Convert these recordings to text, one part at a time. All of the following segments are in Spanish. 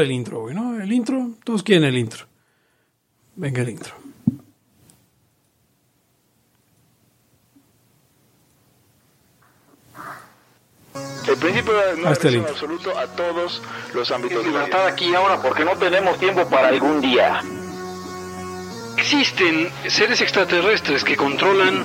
el intro, güey, ¿no? El intro, todos quieren el intro. Venga el intro. El principio no Ah, está es en lindo. absoluto a todos los ámbitos de libertad aquí y ahora porque no tenemos tiempo para algún día. Existen seres extraterrestres que controlan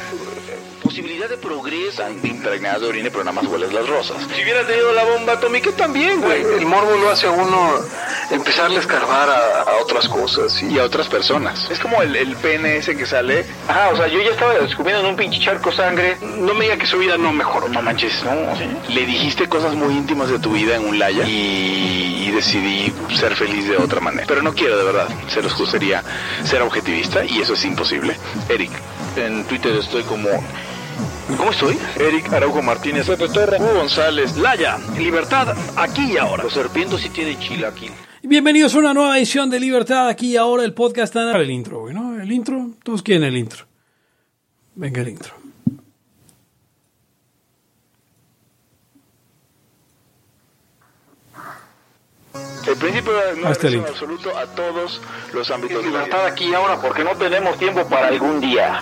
posibilidad de progreso. Están impregnados de orina, pero nada más hueles las rosas. Si hubiera tenido la bomba atómica también, güey. El morbo lo hace a uno empezarle a escarbar a, a otras cosas. Y a otras personas. Es como el, el pene ese que sale. Ajá, o sea, yo ya estaba descubriendo en un pinche charco sangre. No me diga que su vida no mejoró. No manches, no. Le dijiste cosas muy íntimas de tu vida en un laya y, y decidí ser feliz de otra manera. Pero no quiero, de verdad. Se los gustaría ser objetivista y eso es imposible. Eric, en Twitter estoy como. ¿Cómo estoy? Eric Araujo Martínez, Pepe Torra, Hugo González, Laya, libertad aquí y ahora. Los serpientes sí tienen chilaquil. Bienvenidos a una nueva edición de Libertad aquí y ahora el podcast. El intro, güey, ¿no? El intro, todos quieren el intro. Venga el intro. El principio no es en lindo. absoluto a todos los ámbitos de Libertad aquí y ahora porque no tenemos tiempo para algún día.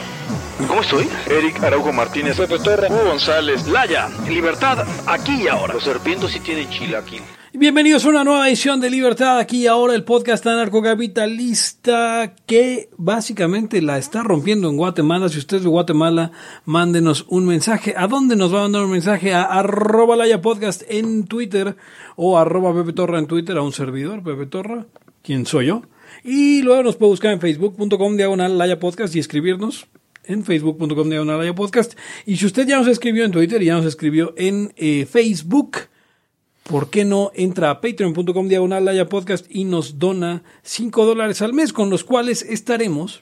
¿Cómo estoy? Eric Araujo Martínez, Pepe Torra, Hugo González, Laya, libertad aquí y ahora. Los serpientes sí tienen chilaquil. Bienvenidos a una nueva edición de Libertad aquí y ahora el podcast anarcocapitalista que básicamente la está rompiendo en Guatemala. Si usted es de Guatemala, mándenos un mensaje. ¿A dónde nos va a mandar un mensaje? A arroba laya podcast en Twitter o arroba Pepe Torra en Twitter a un servidor, Pepe Torra, quien soy yo. Y luego nos puede buscar en facebook.com diagonal laya podcast y escribirnos en facebook.com diagonal podcast. Y si usted ya nos escribió en Twitter y ya nos escribió en eh, Facebook, ¿por qué no entra a patreon.com diagonal podcast y nos dona 5 dólares al mes con los cuales estaremos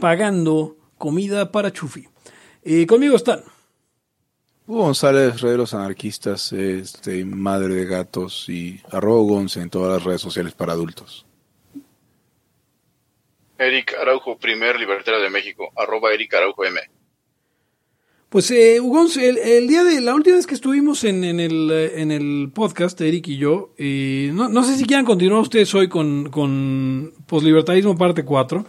pagando comida para Chufi? Eh, conmigo están. Hugo González, Rey de los Anarquistas, este, Madre de Gatos y arroba en todas las redes sociales para adultos. Eric Araujo, primer libertario de México, arroba Eric Araujo M. Pues, eh, Hugo, el, el día de la última vez que estuvimos en, en el, eh, en el podcast, Eric y yo, eh, no, no sé si quieran continuar ustedes hoy con, con Poslibertarismo parte 4,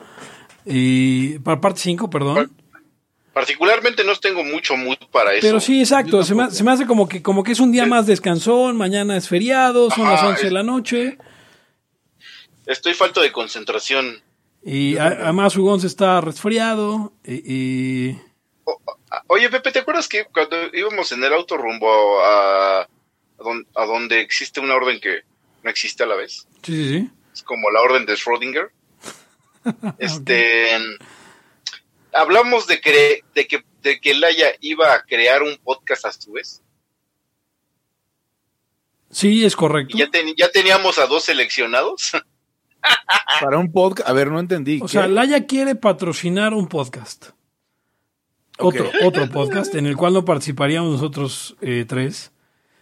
y, para parte 5, perdón. Particularmente no tengo mucho mood para eso. Pero sí, exacto. Se me, se me hace como que, como que es un día más descansón, mañana es feriado, son Ajá, las 11 de la noche. Estoy falto de concentración. Y además Ugón se está resfriado. Y, y- O- a- Oye, Pepe, ¿te acuerdas que cuando íbamos en el auto rumbo a, a, don- a donde existe una orden que no existe a la vez? sí, sí, sí. Es como la orden de Schrödinger. Este. Hablamos de, cre- de que de que Laia iba a crear un podcast a su vez. Sí, es correcto. Y ya, ten- ya teníamos a dos seleccionados. Para un podcast, a ver, no entendí. O ¿qué? sea, Laya quiere patrocinar un podcast. Otro, otro podcast en el cual no participaríamos nosotros eh, tres,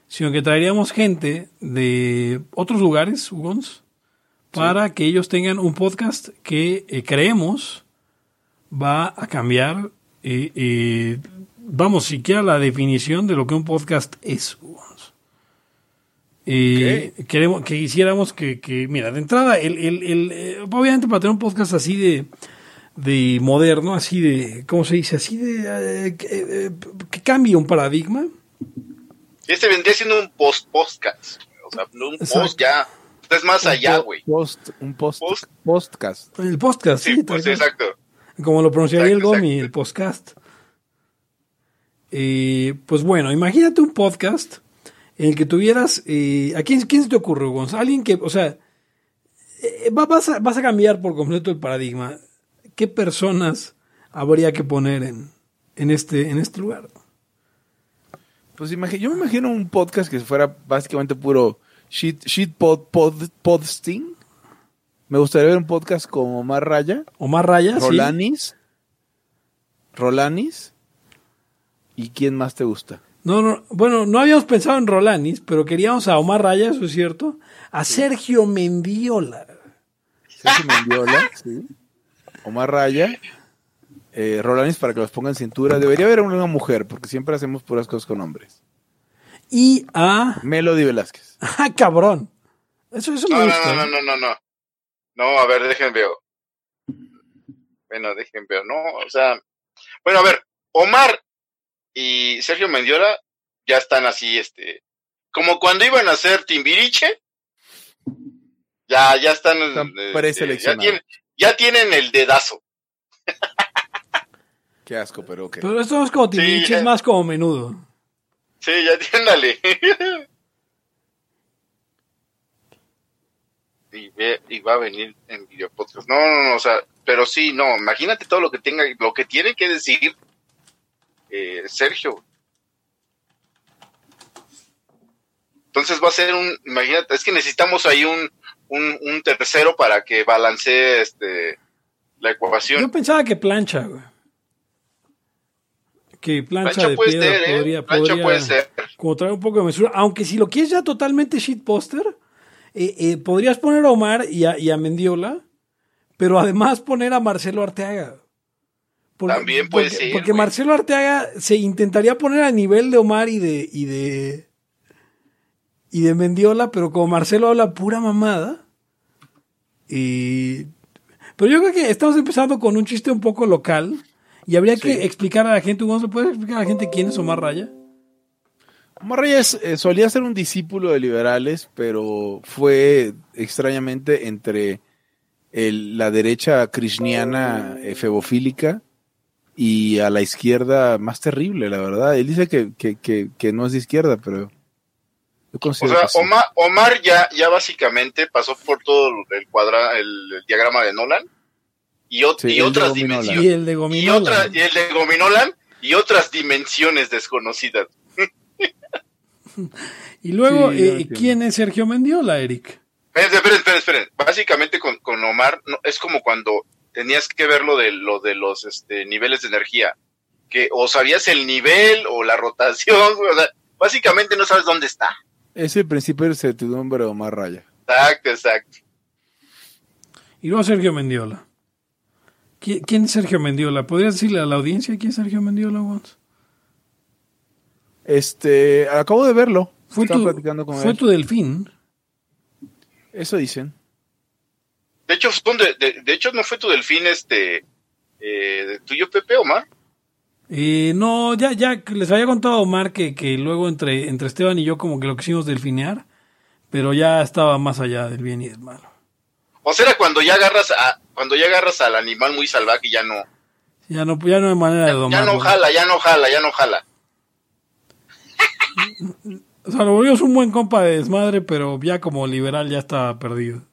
sino que traeríamos gente de otros lugares, Ugons, para que ellos tengan un podcast que eh, creemos va a cambiar, eh, eh, vamos, siquiera la definición de lo que un podcast es. Ugons. Eh, queremos que hiciéramos que, que, mira, de entrada, el, el, el, eh, obviamente para tener un podcast así de, de moderno, así de, ¿cómo se dice? Así de, eh, que, eh, que cambie un paradigma. Este vendría siendo un post-podcast. O sea, no un Exacto. post ya es más allá, güey. Post, un post, Post- podcast. El podcast, sí, pues exacto. como lo pronunciaría el Gomi, exacto. el podcast. Eh, pues bueno, imagínate un podcast en el que tuvieras. eh, ¿A quién, quién se te ocurre, Gonz? Alguien que, o sea, eh, va- vas, a, vas a cambiar por completo el paradigma. ¿Qué personas habría que poner en, en, este, en este lugar? Pues yo me imagino un podcast que fuera básicamente puro shit, shit pod, pod- podsting. Me gustaría ver un podcast como Omar Raya, Omar Raya, sí. Rolanis, Rolanis. ¿Y quién más te gusta? No, no, bueno, no habíamos pensado en Rolanis, pero queríamos a Omar Raya, eso es cierto. A Sergio Mendiola. Sergio Mendiola, sí. Omar Raya, eh, Rolanis para que los pongan cintura. Debería haber una mujer, porque siempre hacemos puras cosas con hombres. Y a. Melody Velázquez. ¡Ah, cabrón! Eso, eso me No, no, gusta. no, no, no, no, no. No, a ver, dejen veo. Bueno, dejen veo. No, o sea. Bueno, a ver, Omar y Sergio Mendiola ya están así, este. Como cuando iban a hacer Timbiriche. Ya, ya están. Están este, ya, tienen, ya tienen el dedazo. Qué asco, pero ok. Pero esto no es como Timbiriche, Sí, es más como menudo. Sí, ya tiéndale. y, ve- y va a venir en video podcast. No, no, no, o sea, pero sí, no, imagínate todo lo que tenga, lo que tiene que decir eh, Sergio. Entonces va a ser un, imagínate, es que necesitamos ahí un, un, un tercero para que balancee este la ecuación. Yo pensaba que plancha, güey. Que plancha, Plancha de puede piedra ser, ¿eh? podría, Plancha podría puede ser. como traer un poco de mesura. Aunque si lo quieres ya totalmente shitposter, eh, eh, podrías poner a Omar y a, y a Mendiola, pero además poner a Marcelo Arteaga. Porque- También puede porque, ser, Porque güey. Marcelo Arteaga se intentaría poner a nivel de Omar y de, y de, y de Mendiola, pero como Marcelo habla pura mamada. Y, pero yo creo que estamos empezando con un chiste un poco local. Y habría que explicar a la gente, ¿cómo se puede explicar a la gente quién es Omar Raya? Omar Raya es- eh, solía ser un discípulo de liberales, pero fue extrañamente entre el- la derecha krishniana eh, febofílica y a la izquierda más terrible, la verdad. Él dice que, que, que, que no es de izquierda, pero yo O sea, que sí. Omar, Omar ya, ya básicamente pasó por todo el cuadra, el, el diagrama de Nolan y, Sí, y otras Gominola. Y dimensiones. el de Y, Gominola. otra- y el de Gominolan y otras dimensiones desconocidas. Y luego, Sí, eh. ¿quién es Sergio Mendiola, Eric? Esperen, esperen, esperen, esperen. Básicamente con, con Omar no, es como cuando tenías que ver lo de, lo de los este, niveles de energía. Que o sabías el nivel o la rotación. O sea, básicamente no sabes dónde está. Es el principio de certidumbre de Omar Raya. Exacto, exacto. Y luego Sergio Mendiola. ¿Qui- ¿Quién es Sergio Mendiola? ¿Podrías decirle a la audiencia quién es Sergio Mendiola, Wons? Este, acabo de verlo. Fue, Estaba tu, platicando con fue él. tu delfín. Eso dicen. De hecho, son de, de- de hecho no fue tu delfín este eh, tuyo, Pepe, Omar. Eh, no, ya, ya les había contado a Omar que, que luego entre, entre Esteban y yo como que lo quisimos delfinear, pero ya estaba más allá del bien y del mal. O sea, era cuando ya agarras a, cuando ya agarras al animal muy salvaje y ya no, Ya no, ya no hay manera de ya domarlo. no jala, ya no jala, ya no jala. O sea, lo volvimos un buen compa de desmadre, pero ya como liberal ya estaba perdido.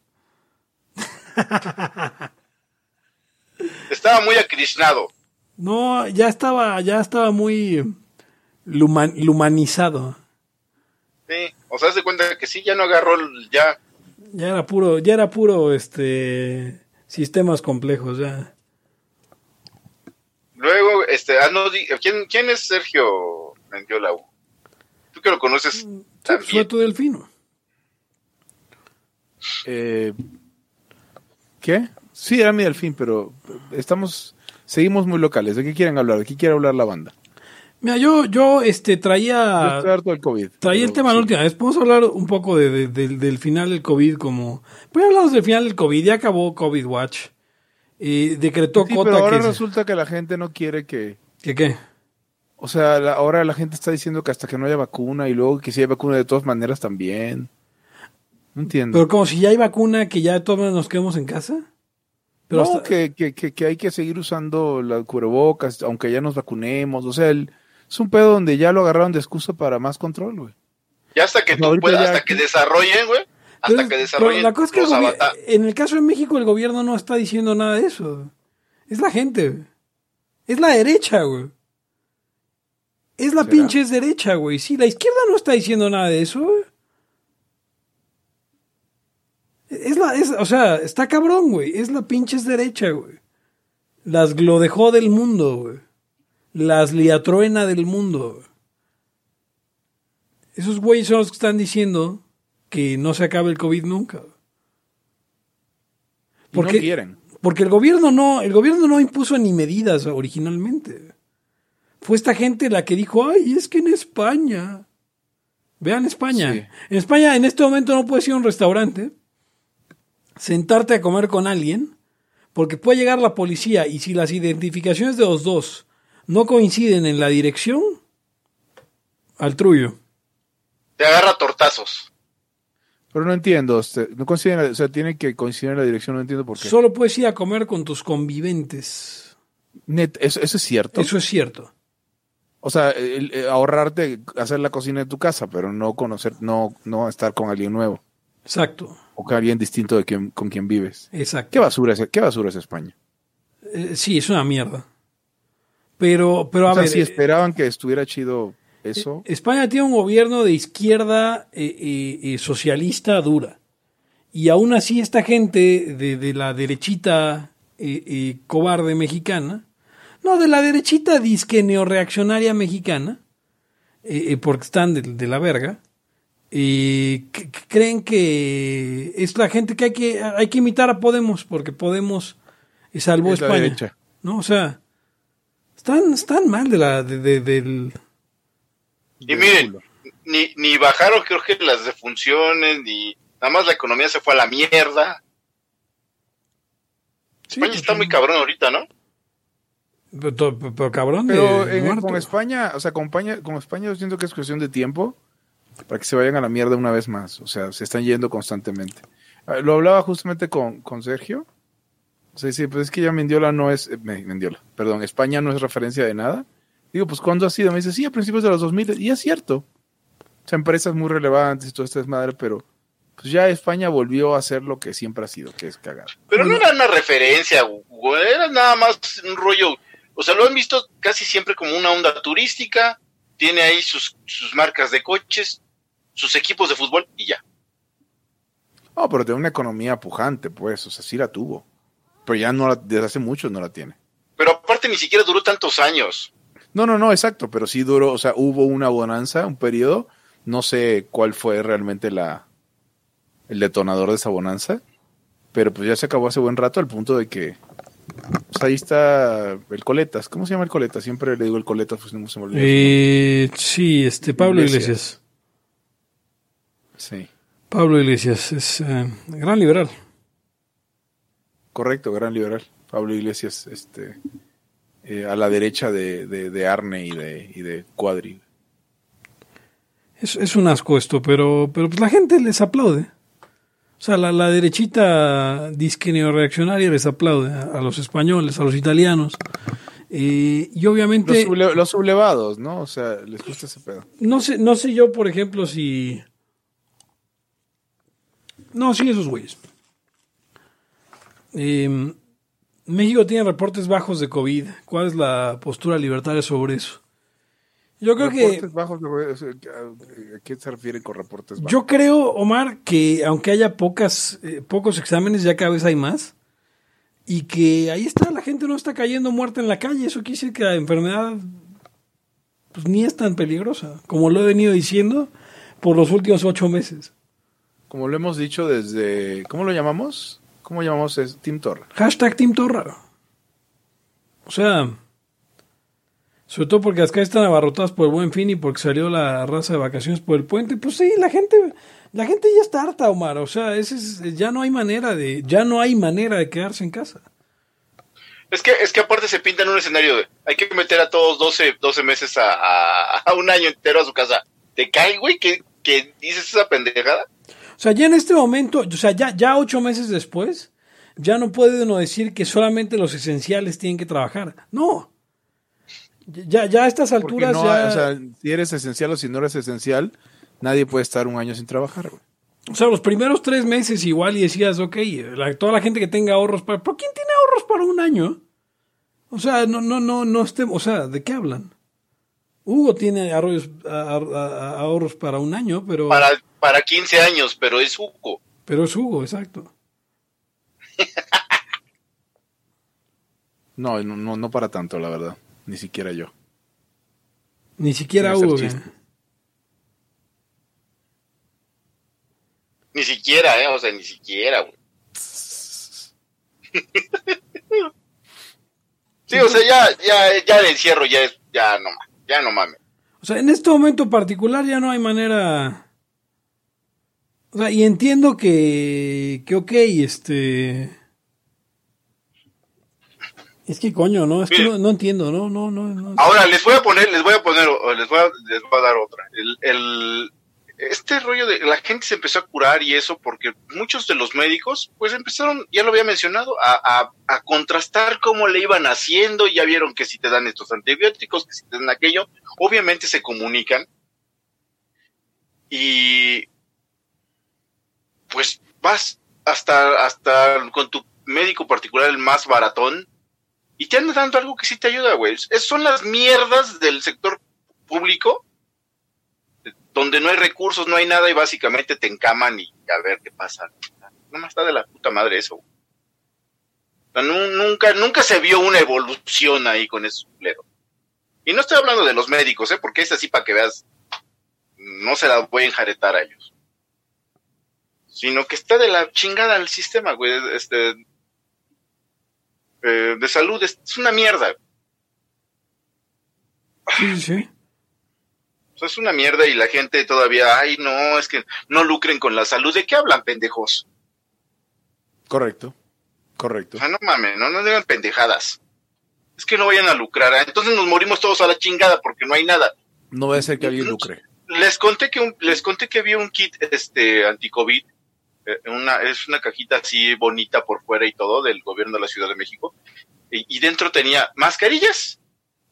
Estaba muy acrisnado. No, ya estaba, ya estaba muy luman- lumanizado. Sí, o sea, de cuenta que sí, ya no agarró, el- ya, Ya era puro, ya era puro este sistemas complejos, ya. Luego, este, ah, no, ¿quién, ¿quién es Sergio Mendiola? Tú que lo conoces Sí, también. fue tu delfino. Eh, ¿Qué? Sí, era mi delfín, pero estamos, seguimos muy locales. ¿De qué quieren hablar? ¿De qué quiere hablar la banda? Mira, yo, yo este traía, estoy harto del COVID. traía el tema la sí. última vez. Podemos hablar un poco de, de- del- del final del COVID como. Pues hablamos del final del COVID, ya acabó COVID Watch. Y decretó Sí, Cota pero ahora que, se- resulta que la gente no quiere que... que qué. O sea, la- ahora la gente está diciendo que hasta que no haya vacuna y luego que si hay vacuna de todas maneras también. No entiendo. Pero como si ya hay vacuna, que ya todos nos quedemos en casa. Pero no, hasta- que, que, que, que hay que seguir usando la cubrebocas, aunque ya nos vacunemos. O sea, el- es un pedo donde ya lo agarraron de excusa para más control, güey. Ya hasta que Pues tú puedas, ya hasta que desarrollen, güey. Pero Hasta que pero desarrollen la cosa es que el gobi- en el caso de México el gobierno no está diciendo nada de eso. Es la gente. güey. Es la derecha, güey. Es la ¿Será? pinche derecha, güey. Sí, la izquierda no está diciendo nada de eso, güey. Es la, es, o sea, está cabrón, güey. Es la pinches derecha, güey. Las lo dejó del mundo, güey. Las liatruena del mundo, güey. Esos güeyes son los que están diciendo que no se acabe el COVID nunca. güey. Y ¿Por no quieren. Porque el gobierno no, el gobierno no impuso ni medidas originalmente. Fue esta gente la que dijo, ay, es que en España. Vean España. Sí. En España en este momento no puedes ir a un restaurante, sentarte a comer con alguien, porque puede llegar la policía y si las identificaciones de los dos no coinciden en la dirección, al trullo. Te agarra tortazos. Pero no entiendo. este, no coinciden, o sea, tiene que coincidir en la dirección, no entiendo por qué. Solo puedes ir a comer con tus conviventes. Net, ¿eso, eso es cierto? Eso es cierto. O sea, el- el ahorrarte hacer la cocina en tu casa, pero no conocer, no, no estar con alguien nuevo. Exacto. O con alguien distinto de quien, con quien vives. Exacto. ¿Qué basura es, qué basura es España? Eh, sí, es una mierda. Pero, pero a o sea, ver, si eh, esperaban que estuviera chido eso. España tiene un gobierno de izquierda eh, eh, eh, socialista dura. Y aún así esta gente de, de la derechita eh, eh, cobarde mexicana, no, de la derechita disque neoreaccionaria mexicana, eh, eh, porque están de, de la verga, eh, creen que es la gente que hay que, hay que imitar a Podemos, porque Podemos salvó Es España. derecha. ¿no? O sea, están, están mal de la, de- de- del... Y miren, ni, ni bajaron creo que las defunciones, ni nada más la economía se fue a la mierda. España está muy cabrón ahorita, ¿no? Pero, pero- pero cabrón de Pero en- con España, o sea, con España, con España yo siento que es cuestión de tiempo para que se vayan a la mierda una vez más. O sea, se están yendo constantemente. Ah, Lo hablaba justamente con, con Sergio. O sea, sí, pues es que ya Mendiola no es, eh, Me- Mendiola, perdón, España no es referencia de nada. Digo, pues ¿cuándo ha sido? Me dice, sí, a principios de los 2000. Y es cierto. O sea, empresas muy relevantes y todo esto es madre, pero pues ya España volvió a ser lo que siempre ha sido, que es cagar. Pero no era una referencia, güey, era nada más un rollo. O sea, lo han visto casi siempre como una onda turística. Tiene ahí sus, sus marcas de coches, sus equipos de fútbol y ya. No, pero tiene una economía pujante, pues, o sea, sí la tuvo. Pero ya no la, desde hace mucho no la tiene. Pero aparte ni siquiera duró tantos años. No, no, no, exacto, pero sí duró, o sea, hubo una bonanza, un periodo, no sé cuál fue realmente la el detonador de esa bonanza, pero pues ya se acabó hace buen rato al punto de que pues ahí está el Coletas, ¿cómo se llama el Coletas? Siempre le digo el Coletas, pues no se me olvida. Eh, sí, este Pablo Iglesias. Sí, Pablo Iglesias es eh, gran liberal. correcto, gran liberal. Pablo Iglesias, este, eh, a la derecha de, de, de Arne y de, y de Cuadri. Es, es un asco esto, pero, pero pues la gente les aplaude. O sea, la, la derechita disque neoreaccionaria les aplaude a, a los españoles, a los italianos. Eh, y Los, obviamente, suble- los sublevados, ¿no? O sea, les gusta ese pedo. no sé, no sé yo, por ejemplo, si... No, sí, esos güeyes. Eh, México tiene reportes bajos de COVID. ¿Cuál es la postura libertaria sobre eso? Yo creo que... Bajos, sea, ¿a qué se refiere con reportes bajos? Yo creo, Omar, que aunque haya pocas, eh, pocos exámenes, ya cada vez hay más. Y que ahí está, la gente no está cayendo muerta en la calle. Eso quiere decir que la enfermedad pues, ni es tan peligrosa, como lo he venido diciendo por los últimos ocho meses. Como lo hemos dicho desde... ¿Cómo lo llamamos? ¿Cómo llamamos? Es Team Torra. Hashtag Team Torra. O sea, sobre todo porque las calles están abarrotadas por el buen fin y porque salió la raza de vacaciones por el puente. Pues sí, la gente, la gente ya está harta, Omar. O sea, ese es- ya no hay manera de, ya no hay manera de quedarse en casa. Es que, es que aparte se pinta en un escenario de hay que meter a todos 12, 12 meses a, a, a un año entero a su casa. ¿Te cae, güey, que, que dices esa pendejada? O sea, ya en este momento, o sea, ya, ya ocho meses después, ya no puede uno decir que solamente los esenciales tienen que trabajar. No. Ya, ya a estas alturas no, ya... o sea, si eres esencial o si no eres esencial, nadie puede estar un año sin trabajar, güey. O sea, los primeros tres meses igual y decías, ok, la- toda la gente que tenga ahorros para... ¿Pero quién tiene ahorros para un año? O sea, no, no, no, no estemos... O sea, ¿de qué hablan? Hugo tiene ahorros, ahorros para un año, pero... Para, para 15 años, pero es Hugo. Pero es Hugo, exacto. No, no, no, no para tanto, la verdad. Ni siquiera yo. Ni siquiera Hugo. Ni siquiera, ¿eh? O sea, ni siquiera, güey. Sí, o sea, ya, ya, ya el encierro ya es, ya no, ya no mames. O sea, en este momento particular ya no hay manera... O sea, y entiendo que, que ok, este... Es que coño, ¿no? Es que no, no entiendo, ¿no? No, no, no. Ahora les voy a poner, les voy a poner, les voy a, les voy a dar otra. El, el, este rollo de la gente se empezó a curar y eso porque muchos de los médicos, pues empezaron, ya lo había mencionado, a, a, a contrastar cómo le iban haciendo. Ya vieron que si te dan estos antibióticos, que si te dan aquello, obviamente se comunican. Y pues vas hasta, hasta con tu médico particular, el más baratón, y te andan dando algo que sí te ayuda, güey. Es- son las mierdas del sector público, donde no hay recursos, no hay nada, y básicamente te encaman y a ver qué pasa. No más está de la puta madre eso. güey. O sea, nu- nunca, nunca se vio una evolución ahí con ese culero. Y no estoy hablando de los médicos, ¿eh? Porque es así para que veas, no se la voy a enjaretar a ellos. Sino que está de la chingada el sistema, güey. Este, eh, de salud es, es una mierda. Sí, sí. O sea, es una mierda y la gente todavía, ay, no, es que no lucren con la salud. ¿De qué hablan, pendejos? Correcto. Correcto. O sea, no mames, no, no digan pendejadas. Es que no vayan a lucrar. ¿eh? Entonces nos morimos todos a la chingada porque no hay nada. No va a ser que alguien lucre. Les conté que un- les conté que había un kit este anti-COVID, una, es una cajita así bonita por fuera y todo del gobierno de la Ciudad de México. Y, y dentro tenía mascarillas,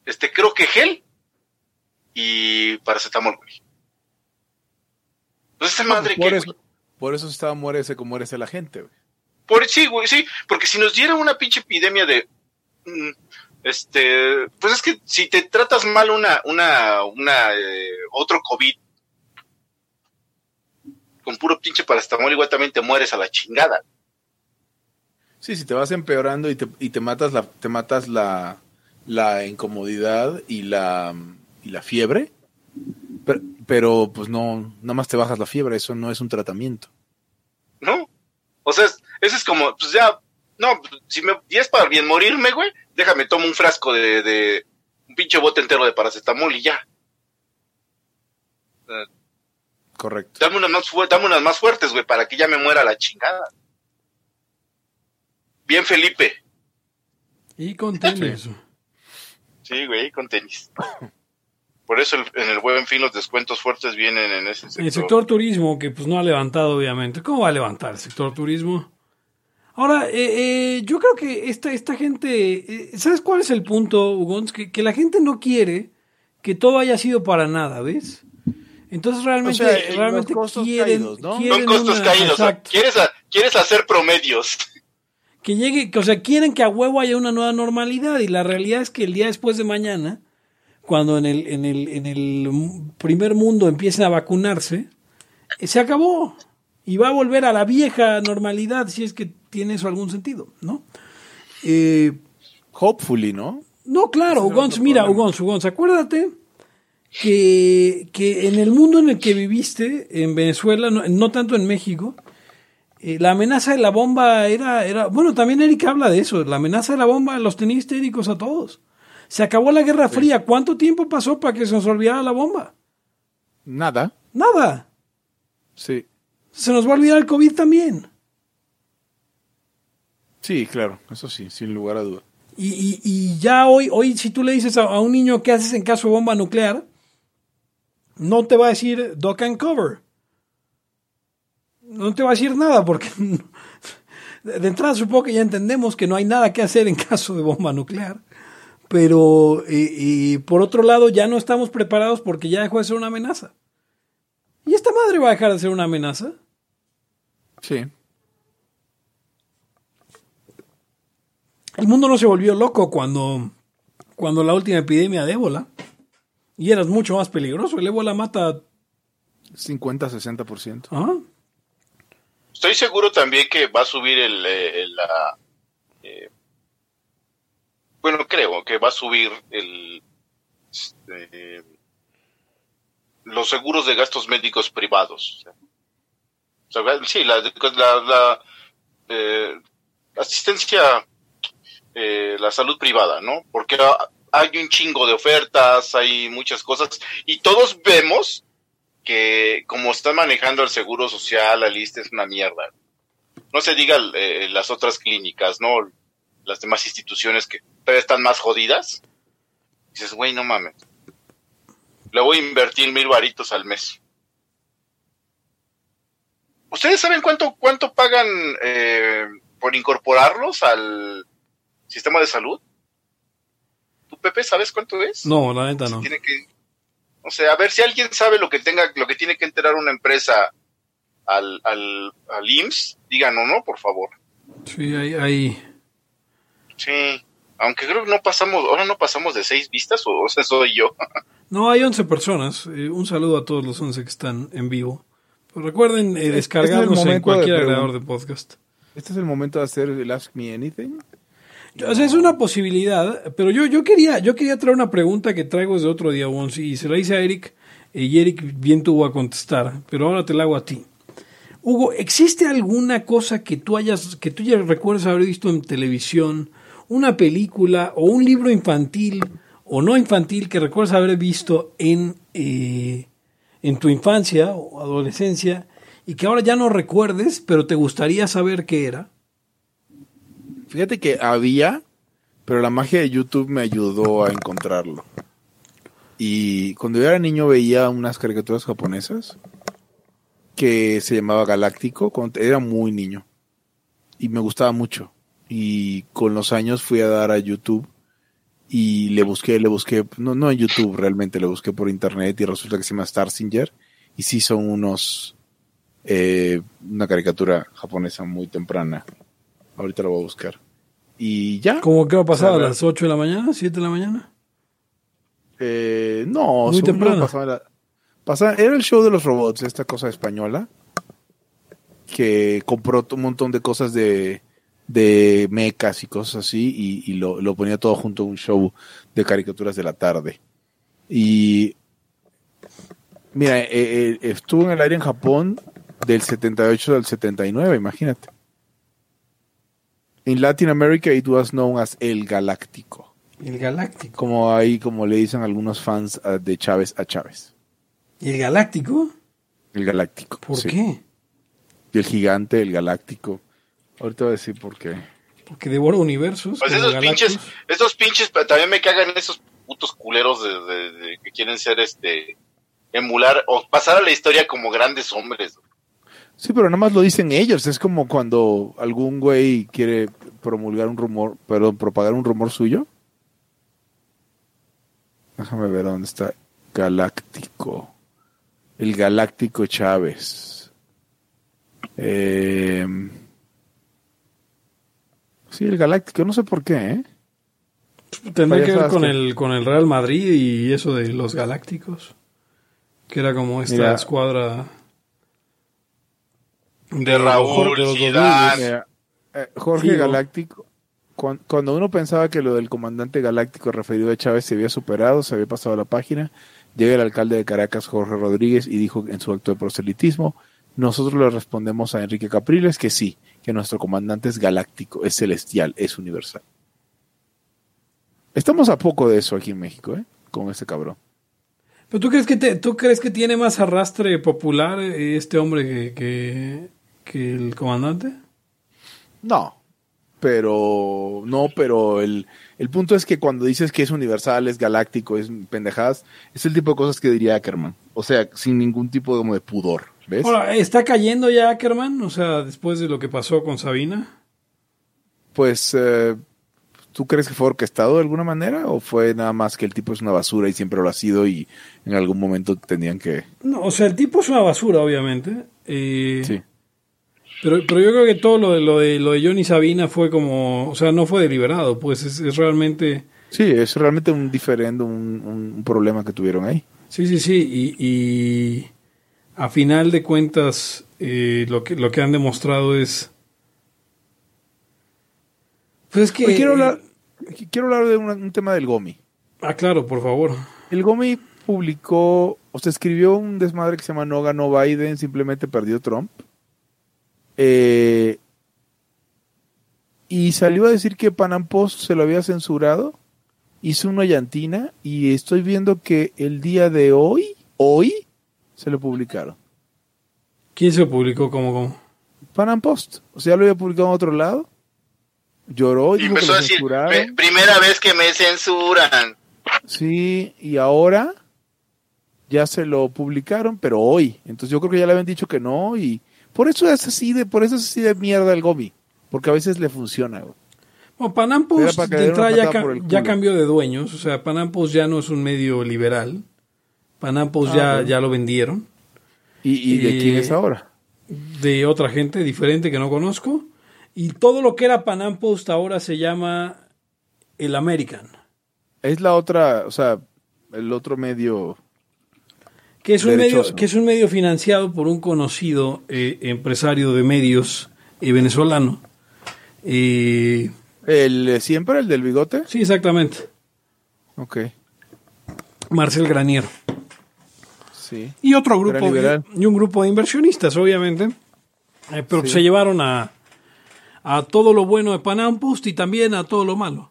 este creo que gel y paracetamol, güey. Pues esa madre por, que eso, por eso estaba muérese como muérese la gente, güey. Por, sí, güey, sí, porque si nos diera una pinche epidemia de, mm, este, pues es que si te tratas mal una, una, una, eh, otro COVID, con puro pinche paracetamol igual también te mueres a la chingada. Sí, si te vas empeorando y te, y te matas la, te matas la, la incomodidad y la, y la fiebre, pero, pero, pues no, nada más te bajas la fiebre, eso no es un tratamiento. ¿no? O sea, es- eso es como, pues ya, no, si me, y es para bien morirme, güey, déjame tomo un frasco de, de, un pinche bote entero de paracetamol y ya. Correcto. Dame unas más, dame unas más fuertes, güey, para que ya me muera la chingada. Bien, Felipe. Y con tenis. Sí, güey, con tenis. Por eso el- en el buen fin los descuentos fuertes vienen en ese sector. El sector turismo, que pues no ha levantado, obviamente. ¿Cómo va a levantar el sector turismo? Ahora, eh, eh, yo creo que esta, esta gente, eh, ¿sabes cuál es el punto, Ugons? Que, que la gente no quiere que todo haya sido para nada, ¿ves? Entonces realmente, O sea, los realmente costos quieren, caídos, ¿no? quieren Son costos una- caídos. o sea, exacto. ¿Quieres, a- quieres hacer promedios. que llegue, que, o sea, quieren que a huevo haya una nueva normalidad y la realidad es que el día después de mañana, cuando en el, en el, en el primer mundo empiecen a vacunarse, eh, se acabó y va a volver a la vieja normalidad si es que tiene eso algún sentido, ¿no? Eh, Hopefully, ¿no? no, claro, Ugons, mira. Ugons, Ugons, acuérdate que, que en el mundo en el que viviste, en Venezuela, no, no tanto en México, eh, la amenaza de la bomba era, era, bueno, también Eric habla de eso, la amenaza de la bomba los tenía histéricos a todos. Se acabó la Guerra Fría, ¿cuánto tiempo pasó para que se nos olvidara la bomba? Nada. Nada. Sí. Se nos va a olvidar el COVID también. Sí, claro, eso sí, sin lugar a duda. Y, y- y ya hoy, hoy si tú le dices a, a un niño qué haces en caso de bomba nuclear, no te va a decir duck and cover. no te va a decir nada porque de entrada supongo que ya entendemos que no hay nada que hacer en caso de bomba nuclear. Pero, y, y por otro lado, ya no estamos preparados porque ya dejó de ser una amenaza. ¿Y esta madre va a dejar de ser una amenaza? Sí. El mundo no se volvió loco cuando, cuando la última epidemia de ébola. Y era mucho más peligroso. El ébola mata. 50-60%. ¿ah? Estoy seguro también que va a subir el, eh, la, eh, bueno, creo que va a subir el, este, los seguros de gastos médicos privados. O sea, sí, la, la, la eh, asistencia, eh, la salud privada, ¿no? Porque hay un chingo de ofertas, hay muchas cosas, y todos vemos que como está manejando el seguro social, la lista es una mierda. No se diga eh, las otras clínicas, ¿no? Las demás instituciones que todavía están más jodidas. Dices, güey, no mames. Le voy a invertir mil varitos al mes. ¿Ustedes saben cuánto, cuánto pagan eh, por incorporarlos al sistema de salud? ¿Tú, Pepe, sabes cuánto es? No, la neta no. Tiene que, o sea, a ver si alguien sabe lo que tenga, lo que tiene que enterar una empresa al, al, al IMSS, díganos, ¿no? Por favor. Sí, hay, hay... Sí, aunque creo que no pasamos, ahora no pasamos de seis vistas, o, o sea, soy yo. No, hay 11 personas. Eh, un saludo a todos los 11 que están en vivo. Pues recuerden eh, descargarnos este es el en cualquier de agregador de podcast. Este es el momento de hacer el Ask Me Anything. O sea, es una posibilidad, pero yo, yo quería, yo quería traer una pregunta que traigo desde otro día, Once, y se la hice a Eric, eh, y Eric bien tuvo a contestar, pero ahora te la hago a ti. Hugo, ¿existe alguna cosa que tú hayas, que tú ya recuerdes haber visto en televisión, una película o un libro infantil o no infantil que recuerdes haber visto en, eh, en tu infancia o adolescencia y que ahora ya no recuerdes, pero te gustaría saber qué era? Fíjate que había, pero la magia de YouTube me ayudó a encontrarlo. Y cuando yo era niño veía unas caricaturas japonesas que se llamaba Galáctico, era muy niño. Y me gustaba mucho. Y con los años fui a dar a YouTube y le busqué, le busqué, no, no en YouTube realmente, le busqué por internet y resulta que se llama Starsinger. Y sí son unos, eh, una caricatura japonesa muy temprana. Ahorita lo voy a buscar. Y ya. ¿Cómo que va a pasar? ¿A las 8 de la mañana? ¿7 de la mañana? Eh, no, Muy temprano. pasaba la- pasaba- era el show de los robots, esta cosa española, que compró un montón de cosas de, de mecas y cosas así, y, y lo, lo ponía todo junto a un show de caricaturas de la tarde. Y mira, eh, eh, estuvo en el aire en Japón del 78 al 79, imagínate. En Latin America it was known as El Galáctico El Galáctico. como ahí como le dicen algunos fans ah, de Chávez a Chávez. ¿Y el Galáctico? El Galáctico. ¿Por sí. qué? Y el gigante, el Galáctico. Ahorita voy a decir por qué. Porque devora universos. Pues esos pinches, esos pinches, también me cagan esos putos culeros de, de- de que quieren ser este, emular o pasar a la historia como grandes hombres. Sí, pero nada más lo dicen ellos. Es como cuando algún güey quiere promulgar un rumor, perdón, propagar un rumor suyo. Déjame ver dónde está. Galáctico. El Galáctico Chávez. Eh, sí, el Galáctico. No sé por qué, ¿eh? Tendría que ver con que- el, con el Real Madrid y eso de los Galácticos. Que era como esta Mira. escuadra De Raúl, Zidane. Mira, eh, Jorge Figo. Galáctico. cuan- Cuando uno pensaba que lo del comandante galáctico referido a Chávez se había superado, se había pasado a la página, llega el alcalde de Caracas, Jorge Rodríguez, y dijo en su acto de proselitismo, nosotros le respondemos a Enrique Capriles que sí, que nuestro comandante es galáctico, es celestial, es universal. Estamos a poco de eso aquí en México, ¿eh? Con este cabrón. ¿Pero tú crees que, te- tú crees que tiene más arrastre popular eh, este hombre que, que, que el comandante? No, pero no, pero el, el punto es que cuando dices que es universal, es galáctico, es pendejadas, es el tipo de cosas que diría Ackerman. O sea, sin ningún tipo de, como de pudor, ¿Ves? Ahora, ¿está cayendo ya Ackerman? O sea, después de lo que pasó con Sabina. Pues, eh, ¿tú crees que fue orquestado de alguna manera? ¿O fue nada más que el tipo es una basura y siempre lo ha sido y en algún momento tenían que... No, o sea, el tipo es una basura, obviamente. Eh, Sí. Pero, pero yo creo que todo lo de, lo de lo de Johnny Sabina fue como, o sea, no fue deliberado, pues es, es realmente, Sí, es realmente un diferendo, un, un- problema que tuvieron ahí. sí, sí, sí, y, y a final de cuentas eh, lo que lo que han demostrado es, pues es que, quiero hablar, quiero hablar de un, un tema del Gomi. ah, claro, por favor, El Gomi publicó, o sea, escribió un desmadre que se llama No ganó Biden, simplemente perdió Trump. Eh, y salió a decir que Panam Post se lo había censurado. Hizo una llantina y estoy viendo que el día de hoy, hoy, se lo publicaron. ¿quién se publicó como, como? Panam Post. O sea, ya lo había publicado en otro lado. Lloró y Y dijo que empezó lo a decir, censuraron. "Me- primera vez que me censuran. Sí, y ahora ya se lo publicaron, pero hoy. Entonces yo creo que ya le habían dicho que no y por eso es así de, por eso es así de mierda el Gomi, porque a veces le funciona. güey. Bueno, Panam Post de entrada ya, ca- cambió de dueños, o sea, Panam Post ya no es un medio liberal, Panam Post Ah, ya, bueno. ya lo vendieron. ¿Y, y de quién es ahora? de otra gente diferente que no conozco. Y todo lo que era Panam Post ahora se llama el American, Es la otra, o sea, el otro medio. Que es un, medio, que es un medio financiado por un conocido eh, empresario de medios eh, venezolano. Eh, El siempre el del bigote. sí, exactamente. Ok, Marcel Granier. sí. Y otro grupo, y un grupo de inversionistas, obviamente. Eh, pero Sí. se llevaron a, a todo lo bueno de Panam Post y también a todo lo malo.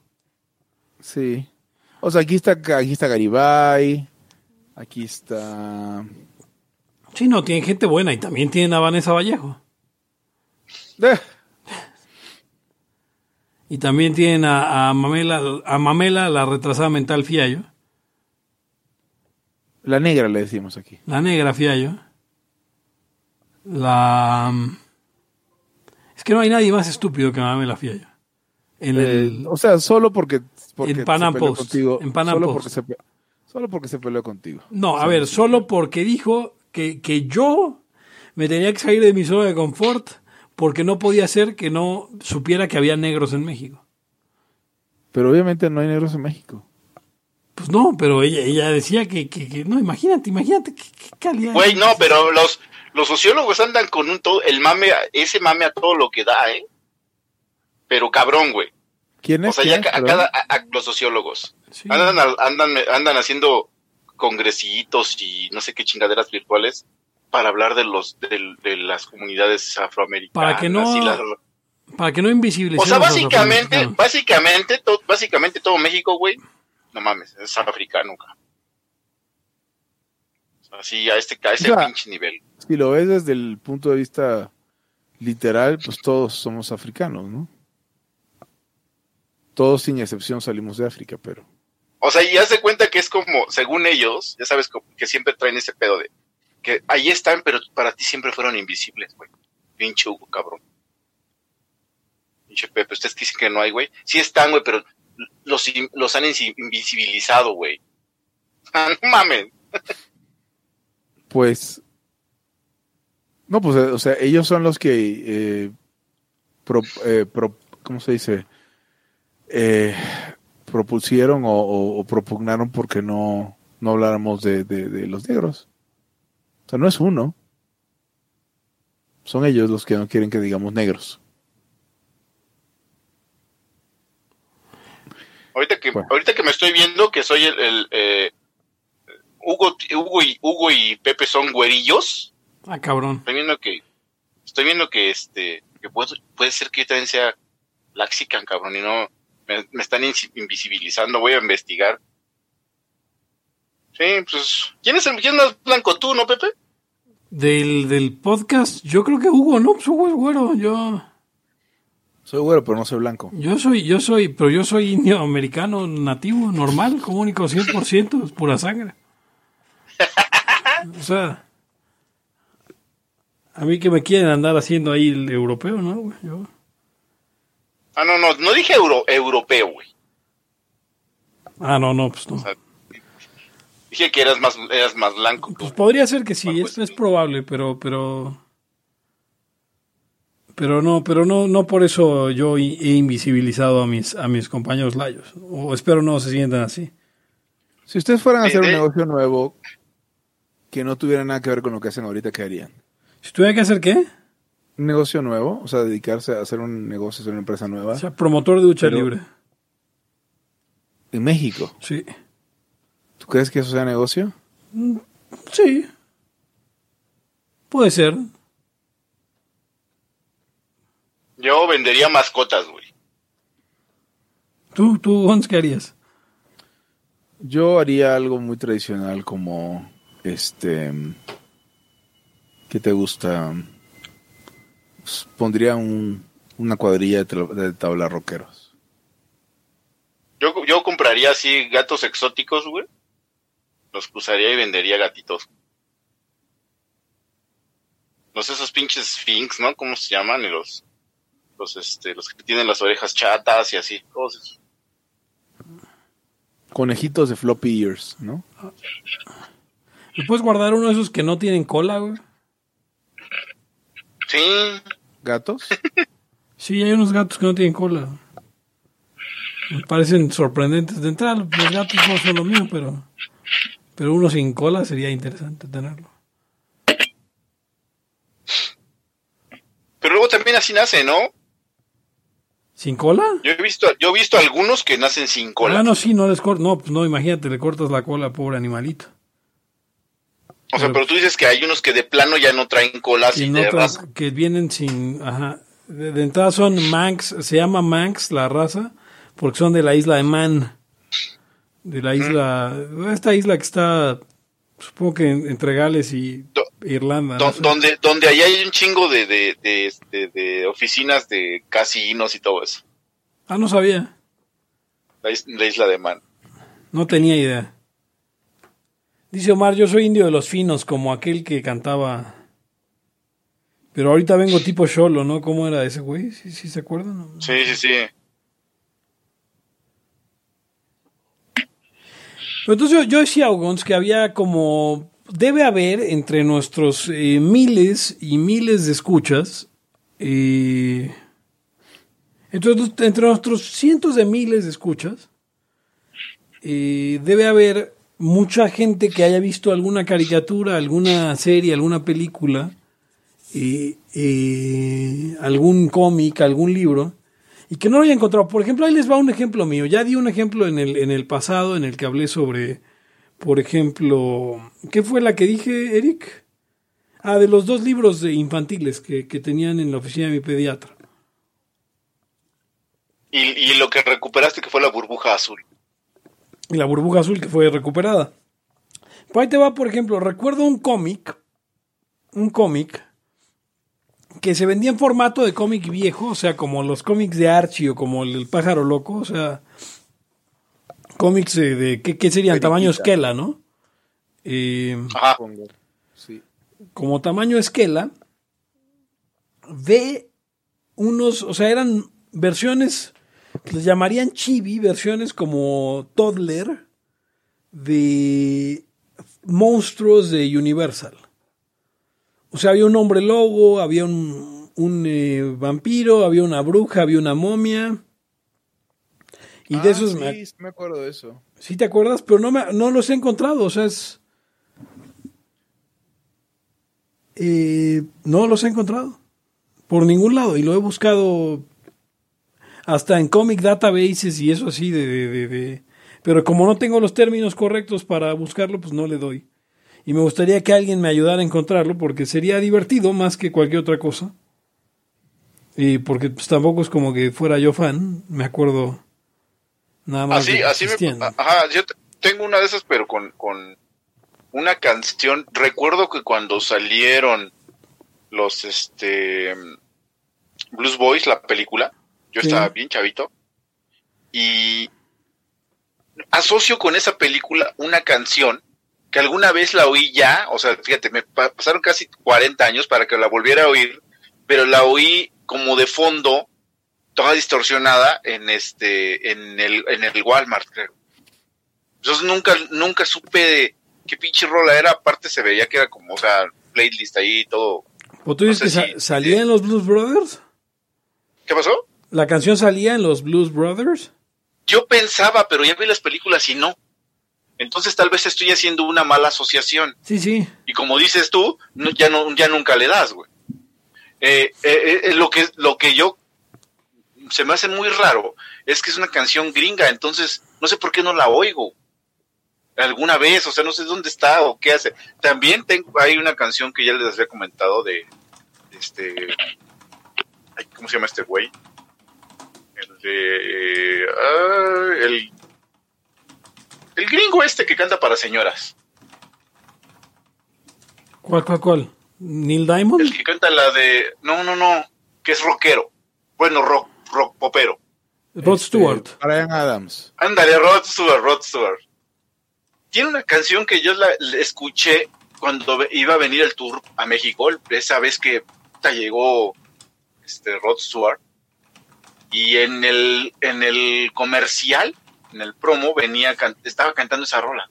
Sí. O sea, aquí está, aquí está Garibay. Aquí está. Sí, no, tienen gente buena y también tienen a Vanessa Vallejo. Eh, Y también tienen a, a Mamela, a Mamela, la retrasada mental Fiallo, la negra le decimos aquí. la negra Fiallo. La. Es que no hay nadie más estúpido que Mamela Fiallo. En el, Eh, o sea, solo porque, porque En Panam Post, contigo. en Panam solo, Post. Porque se, solo porque se peleó contigo. no, a ver, solo porque dijo que, que yo me tenía que salir de mi zona de confort porque no podía ser que no supiera que había negros en México. Pero obviamente no hay negros en México. Pues no, pero ella, ella decía que, que, que- no, imagínate, imagínate qué, qué calidad. Güey, no, pero los, los sociólogos andan con un todo, el mame, ese mame a todo lo que da, ¿eh? Pero cabrón, güey. ¿Quién O es? sea, ¿Quién? ya a cada, a- a los sociólogos. Sí. Andan, al- andan, andan haciendo congresitos y no sé qué chingaderas virtuales para hablar de los de, de las comunidades afroamericanas. Para que no- y Para que no invisibilicemos. o sea, básicamente, básicamente, to- básicamente todo México, güey, no mames, es africano. Así a este a ese O sea, pinche nivel. Si lo ves desde el punto de vista literal, pues todos somos africanos, ¿no? Todos sin excepción salimos de África, pero... O sea, y haz de cuenta que es como, según ellos, ya sabes que siempre traen ese pedo de que ahí están, pero para ti siempre fueron invisibles, güey. Pinche Hugo, cabrón. Pinche Pepe, ustedes dicen que no hay, güey. Sí están, güey, pero los, han invisibilizado, güey. Ah, no mames. Pues... No, pues, eh, o sea, ellos son los que... eh, pro- eh, pro- ¿Cómo se dice? Eh, propusieron o, o- o propugnaron porque no, no habláramos de, de- de los negros. O sea, no es uno. Son ellos los que no quieren que digamos negros. Ahorita que, Bueno. ahorita que me estoy viendo que soy el, el, eh, Hugo, Hugo y Hugo y Pepe son güerillos. Ah, cabrón. Estoy viendo que, estoy viendo que este, que puede, puede ser que yo también sea laxican, cabrón, y no, me, me están invisibilizando, voy a investigar. Sí, pues, ¿quién es, el, quién es más blanco tú, no, Pepe? Del, del podcast, yo creo que Hugo, ¿no? Pues Hugo es güero. Yo, Soy güero, pero no soy blanco. yo soy, yo soy, pero yo soy indio americano nativo, normal, común y 100%, es pura sangre. O sea, A mí que me quieren andar haciendo ahí el europeo, ¿no? güey? Yo- Ah, no, no, no dije euro, europeo, güey. Ah, no, no, pues no. Dije que eras más, eras más blanco. Pues podría ser que sí, es, es probable, pero, pero, pero no, pero no, no por eso yo he invisibilizado a mis, a mis compañeros layos. O espero no se sientan así. Si ustedes fueran a hacer un negocio nuevo que no tuviera nada que ver con lo que hacen ahorita, ¿qué harían? Si tuviera que hacer qué? ¿Un negocio nuevo? O sea, dedicarse a hacer un negocio, hacer una empresa nueva. O sea, promotor de lucha Pero- libre. en México. Sí. ¿Tú crees que eso sea negocio? Sí. Puede ser. Yo vendería mascotas, güey. ¿Tú, tú, qué harías? Yo haría algo muy tradicional como este ¿qué te gusta? Pues, pondría un, una cuadrilla de, de tabla rockeros. Yo, yo compraría así gatos exóticos, güey. Los cruzaría y vendería gatitos. No sé, esos pinches sphinx, ¿no? ¿Cómo se llaman? Y los, los, este, los que tienen las orejas chatas y así. Todos esos. Conejitos de floppy ears, ¿no? ¿Le puedes guardar uno de esos que no tienen cola, güey? Sí, Gatos. Sí, hay unos gatos que no tienen cola. Me parecen sorprendentes. De entrada, los gatos no son lo mío, pero, pero uno sin cola sería interesante tenerlo. pero luego también así nace, ¿no? ¿Sin cola? Yo he visto, yo he visto algunos que nacen sin cola. Ah, no, sí, no les cortas. No, pues no, imagínate, le cortas la cola, pobre animalito. O sea, pero tú dices que hay unos que de plano ya no traen cola Y no de tra- raza. que vienen sin. Ajá. De, de entrada son Manx, se llama Manx la raza, porque son de la isla de Man. De la isla. Esta isla que está, supongo que en- entre Gales y Do- Irlanda. donde, donde ahí hay un chingo de, de, de, este, de oficinas de casinos y todo eso. Ah, no sabía. La isla de Man. No tenía idea. Dice Omar, yo soy indio de los finos, como aquel que cantaba. Pero ahorita vengo tipo Cholo, ¿no? ¿Cómo era ese güey? ¿Sí, sí se acuerdan? Sí, sí, sí. Pero entonces yo, yo decía, Ogons, que había como... Debe haber entre nuestros eh, miles y miles de escuchas, eh, entre, nuestros- entre nuestros cientos de miles de escuchas, eh, debe haber mucha gente que haya visto alguna caricatura, alguna serie, alguna película, eh, algún cómic, algún libro, y que no lo haya encontrado. Por ejemplo, ahí les va un ejemplo mío. Ya di un ejemplo en el, en el pasado en el que hablé sobre, por ejemplo, ¿qué fue la que dije, Eric? Ah, de los dos libros infantiles que, que tenían en la oficina de mi pediatra. Y, y lo que recuperaste que fue la burbuja azul. Y la burbuja azul que fue recuperada. Pues ahí te va, por ejemplo, recuerdo un cómic, un cómic que se vendía en formato de cómic viejo, o sea, como los cómics de Archie o como el, el pájaro loco, o sea, cómics de, ¿qué, qué serían? Tamaño esquela, ¿no? Eh, Ajá. Sí. como tamaño esquela, de unos, o sea, eran versiones, les llamarían chibi, versiones como toddler de monstruos de Universal. O sea, había un hombre lobo, había un, un, eh, vampiro, había una bruja, había una momia. Y de Ah, esos sí, me, sí me acuerdo de eso. Sí te acuerdas, pero no, me, no los he encontrado, o sea, es... Eh, no los he encontrado por ningún lado y lo he buscado hasta en comic databases y eso así de, de- de- de- Pero como no tengo los términos correctos para buscarlo, pues no le doy. Y me gustaría que alguien me ayudara a encontrarlo porque sería divertido más que cualquier otra cosa. Y porque pues, tampoco es como que fuera yo fan, me acuerdo nada más. Así, de así me, ajá, yo te- tengo una de esas, pero con, con una canción. Recuerdo que cuando salieron los este Blues Boys, la película, yo Sí. estaba bien chavito. Y asocio con esa película una canción que alguna vez la oí ya, o sea, fíjate, me pa- pasaron casi 40 años para que la volviera a oír, pero la oí como de fondo, toda distorsionada en este, en el, en el Walmart, creo. Entonces nunca, nunca supe de qué pinche rola era, aparte se veía que era como, o sea, playlist ahí y todo. ¿O tú dices No que sé sa- si- salía en los Blues Brothers? ¿Qué pasó? ¿La canción salía en los Blues Brothers? Yo pensaba, pero ya vi las películas y no. Entonces tal vez estoy haciendo una mala asociación. Sí, sí. Y como dices tú, no- ya, no, ya nunca le das, güey. Eh, eh, eh, lo, que, lo que yo se me hace muy raro es que es una canción gringa, entonces no sé por qué no la oigo alguna vez, o sea, no sé dónde está o qué hace. También tengo, hay una canción que ya les había comentado de, este, ay, ¿cómo se llama este güey? El de, ah, el, el gringo este que canta para señoras. ¿Cuál, cuál, cuál? ¿Neil Diamond? El que canta la de. No, no, no. Que es rockero. Bueno, rock, rock popero. Rod Este, Stewart. Brian Adams. Ándale, Rod Stewart, Rod Stewart. Tiene una canción que yo la, la escuché cuando iba a venir el tour a México, esa vez que llegó este Rod Stewart. Y en el, en el comercial, en el promo, venía estaba cantando esa rola.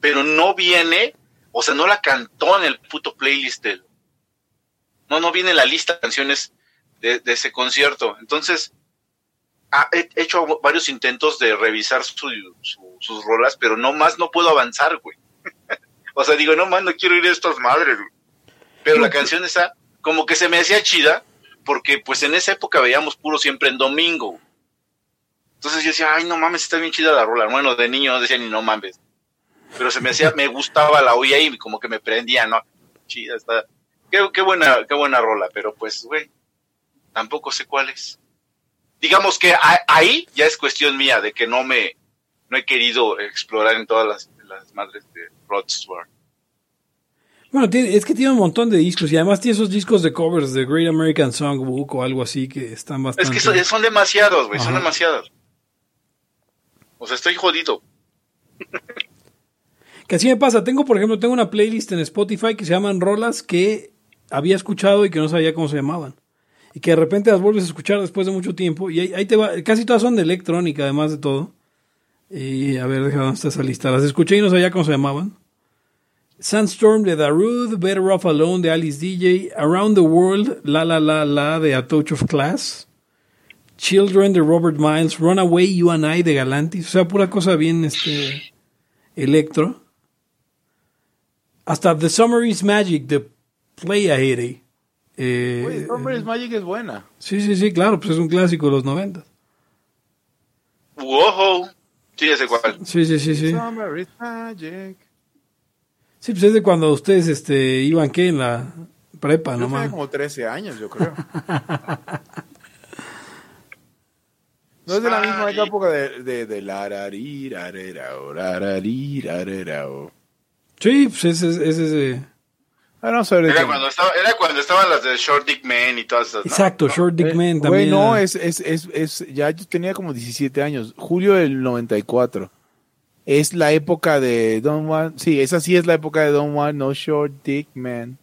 Pero no viene, o sea, no la cantó en el puto playlist del. No, no viene en la lista de canciones de, de ese concierto. Entonces, ha- he hecho varios intentos de revisar su- su- sus rolas, pero no más no puedo avanzar, güey. o sea, digo, no más no quiero ir a estas madres, güey. Pero la canción esa, como que se me hacía chida, porque pues en esa época veíamos puro siempre en domingo. Entonces yo decía, ay, no mames, está bien chida la rola. Bueno, de niño no decía ni no mames. Pero se me hacía, me gustaba, la oía y como que me prendía, ¿no? Chida, está. Qué, buena, qué buena rola, pero pues, güey, tampoco sé cuál es digamos que a- ahí ya es cuestión mía de que no me no he querido explorar en todas las, las madres de Rod Stewart. Bueno, tiene- es que tiene un montón de discos y además tiene esos discos de covers de Great American Songbook o algo así que están Es bastante... que son, son demasiados, güey, son demasiados. O sea, estoy jodido. Que así me pasa. Tengo, por ejemplo, tengo una playlist en Spotify que se llaman rolas que había escuchado y que no sabía cómo se llamaban. Y que de repente las vuelves a escuchar después de mucho tiempo. Y ahí, ahí te va. Casi todas son de electrónica, además de todo. Y a ver, déjame dónde está esa lista. Las escuché y no sabía cómo se llamaban. Sandstorm de Darude, Better Off Alone de Alice DJ, Around the World, La La La La de A Touch of Class, Children de Robert Miles, Runaway You and I de Galantis, o sea, pura cosa bien este electro. Hasta The Summer is Magic de Play Ahead. Eh, Güey, Summer's Magic es buena. sí, sí, sí, claro, pues es un clásico de los 90. Wow. Sí, ese cuál. Sí, sí, sí, sí. Summer is Magic. Sí, pues es de cuando ustedes este, iban, ¿qué? En la prepa, Yo no tenía mames. como 13 años, yo creo. No es de la misma Ay. época de, de, de lararirarerao. Sí, pues ese es ese, Ah, vamos a ver de Era cuando, estaba, era cuando estaban las de Short Dick Man y todas esas. ¿no? Exacto, Short Dick Eh, Man Güey, también. no, era- es, es, es, es, ya yo tenía como 17 años, julio del 94. Es la época de Don't Want, sí, esa sí es la época de Don't Want No Short Dick Man.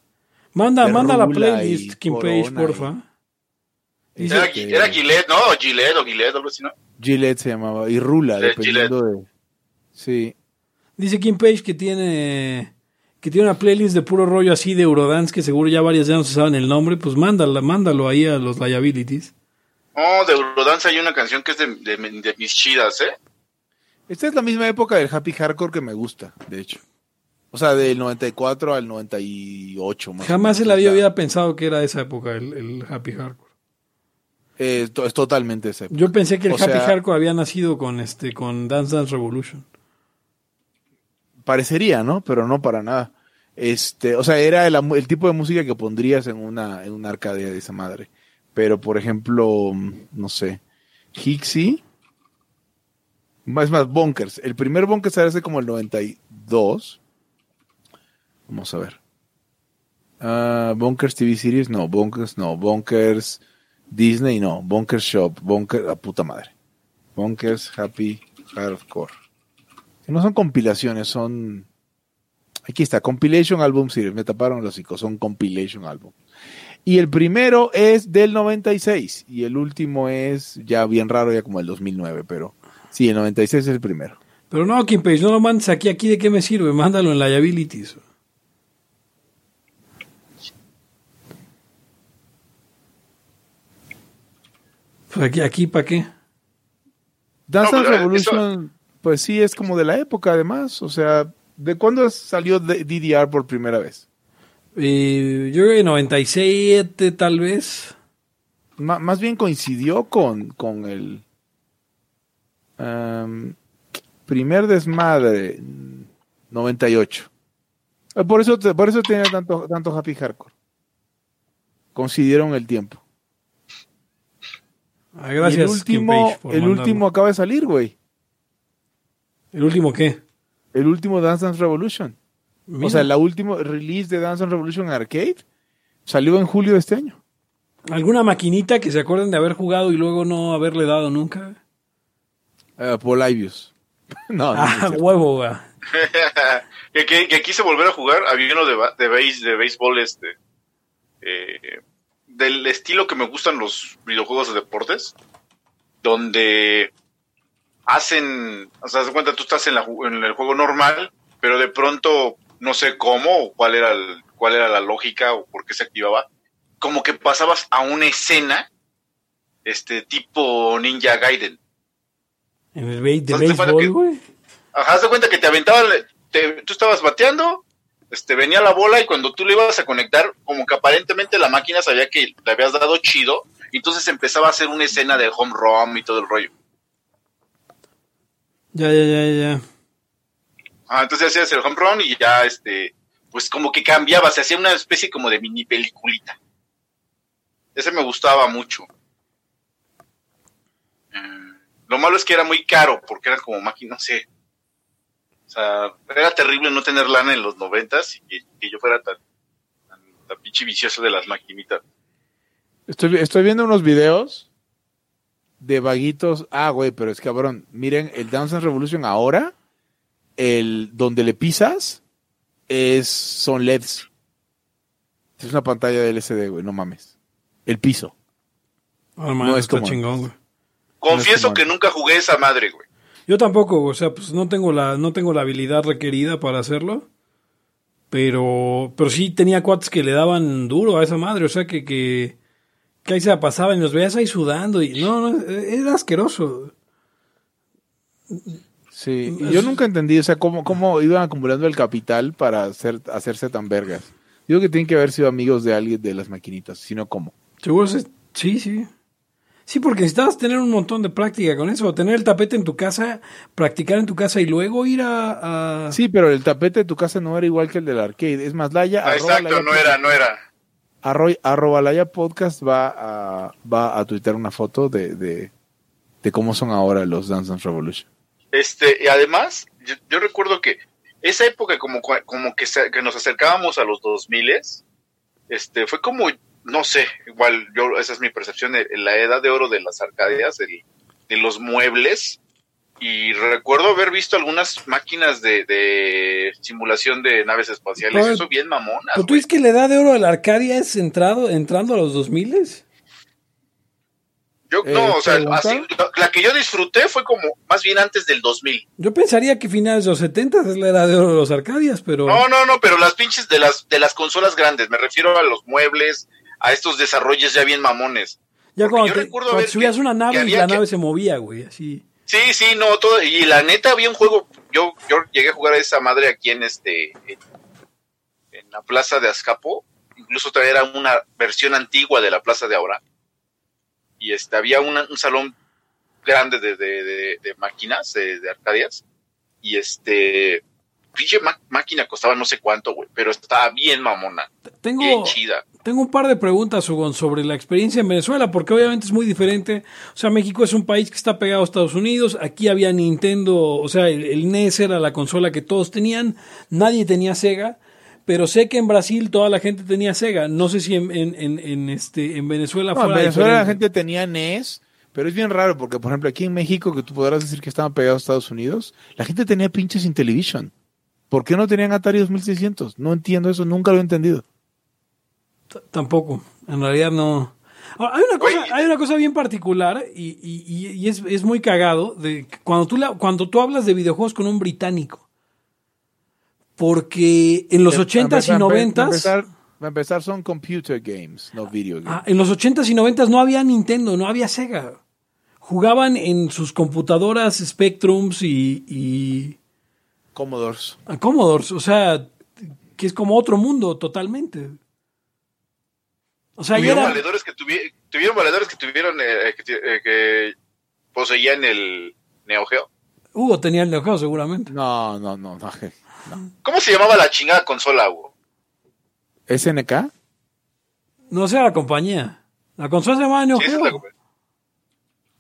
Manda, manda la playlist, y Kim Page, porfa. Dice Era, que- era Gillette, ¿no? O Gillette o Gillette, algo así, ¿no? Gillette se llamaba, y Rula, Sí, dependiendo de... Sí, Dice Kim Page que tiene que tiene una playlist de puro rollo así de Eurodance que seguro ya varias ya no se saben el nombre, pues mándala, mándalo ahí a los liabilities. Oh, de Eurodance hay una canción que es de, de, de mis chidas, ¿eh? Esta es la misma época del Happy Hardcore que me gusta, de hecho. O sea, del 94 al 98 más Jamás en la vida había pensado que era de esa época el, el Happy Hardcore. Eh, to- es totalmente esa época. Yo pensé que el O Happy sea- Hardcore había nacido con este con Dance Dance Revolution. Parecería, ¿no? Pero no para nada. Este, o sea, era el tipo de música que pondrías en una, en una arcadia de esa madre. Pero, por ejemplo, mm, no sé, Hixie. Es más, Bonkers. El primer Bonkers era hace como el 92. Vamos a ver. Ah, Bonkers TV Series, no. Bonkers, no. Bonkers Disney, no. Bonkers Shop. Bonkers, a puta madre. Bonkers Happy Hardcore. No son compilaciones, son Aquí está, Compilation Album Series. Me taparon los hocico, son Compilation Album. Y el primero es del 96 y el último es ya bien raro, ya como el 2009, pero sí, el 96 es el primero. Pero no, Kimpage, no lo mandes aquí, aquí de qué me sirve, mándalo en liabilities. Pues aquí, aquí ¿para qué? Dance No, Revolution, pues sí, es como de la época además. O sea, ¿de cuándo salió DDR por primera vez? Eh, yo creo que 97 tal vez. Más bien coincidió con, con el am, primer desmadre, 98. Eh, Por eso, por eso tiene tanto, tanto Happy Hardcore. Coincidieron el tiempo. Ah, Y gracias, el último, el último acaba de salir, güey. ¿El último qué? El último Dance Dance Revolution. Mira. O sea, la última release de Dance Dance Revolution Arcade salió en julio de este año. ¿Alguna maquinita que se acuerden de haber jugado y luego no haberle dado nunca? Uh, Polibius. no, ah, huevo, güey. que, que- que quise volver a jugar, había uno de, de, base, de béisbol este, eh, del estilo que me gustan los videojuegos de deportes, donde hacen, o sea, haz de cuenta, tú estás en, la, en el juego normal, pero de pronto, no sé cómo, o cuál era, el- cuál era la lógica, o por qué se activaba, como que pasabas a una escena, este, tipo Ninja Gaiden. En el be- de cuenta béisbol, güey. Ajá, haz de cuenta que te aventaban, te- tú estabas bateando, este, venía la bola y cuando tú le ibas a conectar, como que aparentemente la máquina sabía que le habías dado chido, y entonces empezaba a hacer una escena de home run y todo el rollo. Ya, ya, ya, ya. Ah, entonces hacías el home run y ya, este, pues como que cambiaba, se hacía una especie como de mini peliculita. Ese me gustaba mucho. Lo malo es que era muy caro, porque era como máquina, no sé. O sea, era terrible no tener lana en los noventas y que, que yo fuera tan, tan, tan pinche vicioso de las maquinitas. Estoy, estoy viendo unos videos de vaguitos. Ah, güey, pero es cabrón. Miren, el Dance Revolution ahora, el donde le pisas, es, son LEDs. Es una pantalla de LCD, güey, no mames. El piso. Ah, man, No es está como- chingón, güey. Confieso que nunca jugué esa madre, güey. Yo tampoco, o sea, pues no tengo la, no tengo la habilidad requerida para hacerlo. Pero, pero sí tenía cuates que le daban duro a esa madre, o sea que, que, que ahí se la pasaban y los veías ahí sudando y no, no, era asqueroso. Sí, y yo nunca entendí, o sea, cómo, cómo iban acumulando el capital para hacer, hacerse tan vergas. Digo que tienen que haber sido amigos de alguien de las maquinitas, sino cómo. Seguro se- sí, sí. Sí, porque necesitabas tener un montón de práctica con eso, tener el tapete en tu casa, practicar en tu casa y luego ir a... a- Sí, pero el tapete de tu casa no era igual que el del arcade. Es más, Laya, Ah, exacto, Laya no era, no era. Arroy, arroba Laya Podcast va a, va a tuitear una foto de, de, de cómo son ahora los Dance Dance Revolution. Este, y además, yo, yo recuerdo que esa época como, como que, se- que nos acercábamos a los 2000 este, fue como, no sé, igual yo, esa es mi percepción, de- la edad de oro de las arcadias, del- de los muebles, y recuerdo haber visto algunas máquinas de, de simulación de naves espaciales, Pero- eso bien mamonas. ¿Pero tú dices que la edad de oro de la Arcadia es entrado, entrando a los 2000 Yo, Eh, no, o sea, así, la, la que yo disfruté fue como más bien antes del 2000. Yo pensaría que finales de los 70 es la edad de oro de los Arcadias, pero... No, no, no, pero las pinches de las de las consolas grandes, me refiero a los muebles, a estos desarrollos ya bien mamones. ya porque cuando, yo te, recuerdo cuando subías que- una nave y la que- nave se movía, güey, así. Sí, sí, no, todo y la neta había un juego, yo yo llegué a jugar a esa madre aquí en este en, en la Plaza de Azcapo, incluso todavía era una versión antigua de la Plaza de ahora. Y este había una- un salón grande de, de, de- de máquinas, de, de arcadias, y este pinche máquina costaba no sé cuánto, güey, pero estaba bien mamona, bien Tengo, chida. Tengo un par de preguntas, Hugo, sobre la experiencia en Venezuela, porque obviamente es muy diferente. O sea, México es un país que está pegado a Estados Unidos. Aquí había Nintendo, o sea, el, el NES era la consola que todos tenían. Nadie tenía Sega. Pero sé que en Brasil toda la gente tenía Sega. No sé si en, en, en, en, este, en Venezuela No, en Venezuela la gente tenía NES, pero es bien raro porque, por ejemplo, aquí en México, que tú podrás decir que estaban pegados a Estados Unidos, la gente tenía pinches Intellivision. ¿Por qué no tenían Atari 2600? No entiendo eso, nunca lo he entendido. Tampoco. En realidad no. Ahora, hay, una cosa, hay una cosa bien particular y, y- y- y es, es muy cagado de que cuando tú, la- cuando tú hablas de videojuegos con un británico. Porque en los Eh, 80s y para empe- 90s. Para empezar, son computer games, no video games. Ah, en los 80s y 90s no había Nintendo, no había Sega. Jugaban en sus computadoras Spectrums y, y Commodores. a Commodores, o sea, que es como otro mundo totalmente. O sea, Tuvieron era, valedores que tuvi- tuvieron valedores que tuvieron eh, que, eh, que poseían el Neo Geo. Hugo tenía el Neo Geo seguramente. No, no, no, no. ¿Cómo se llamaba la chingada consola, Hugo? ¿SNK? No sé la compañía. La consola se llamaba Neo Sí, es Geo. la-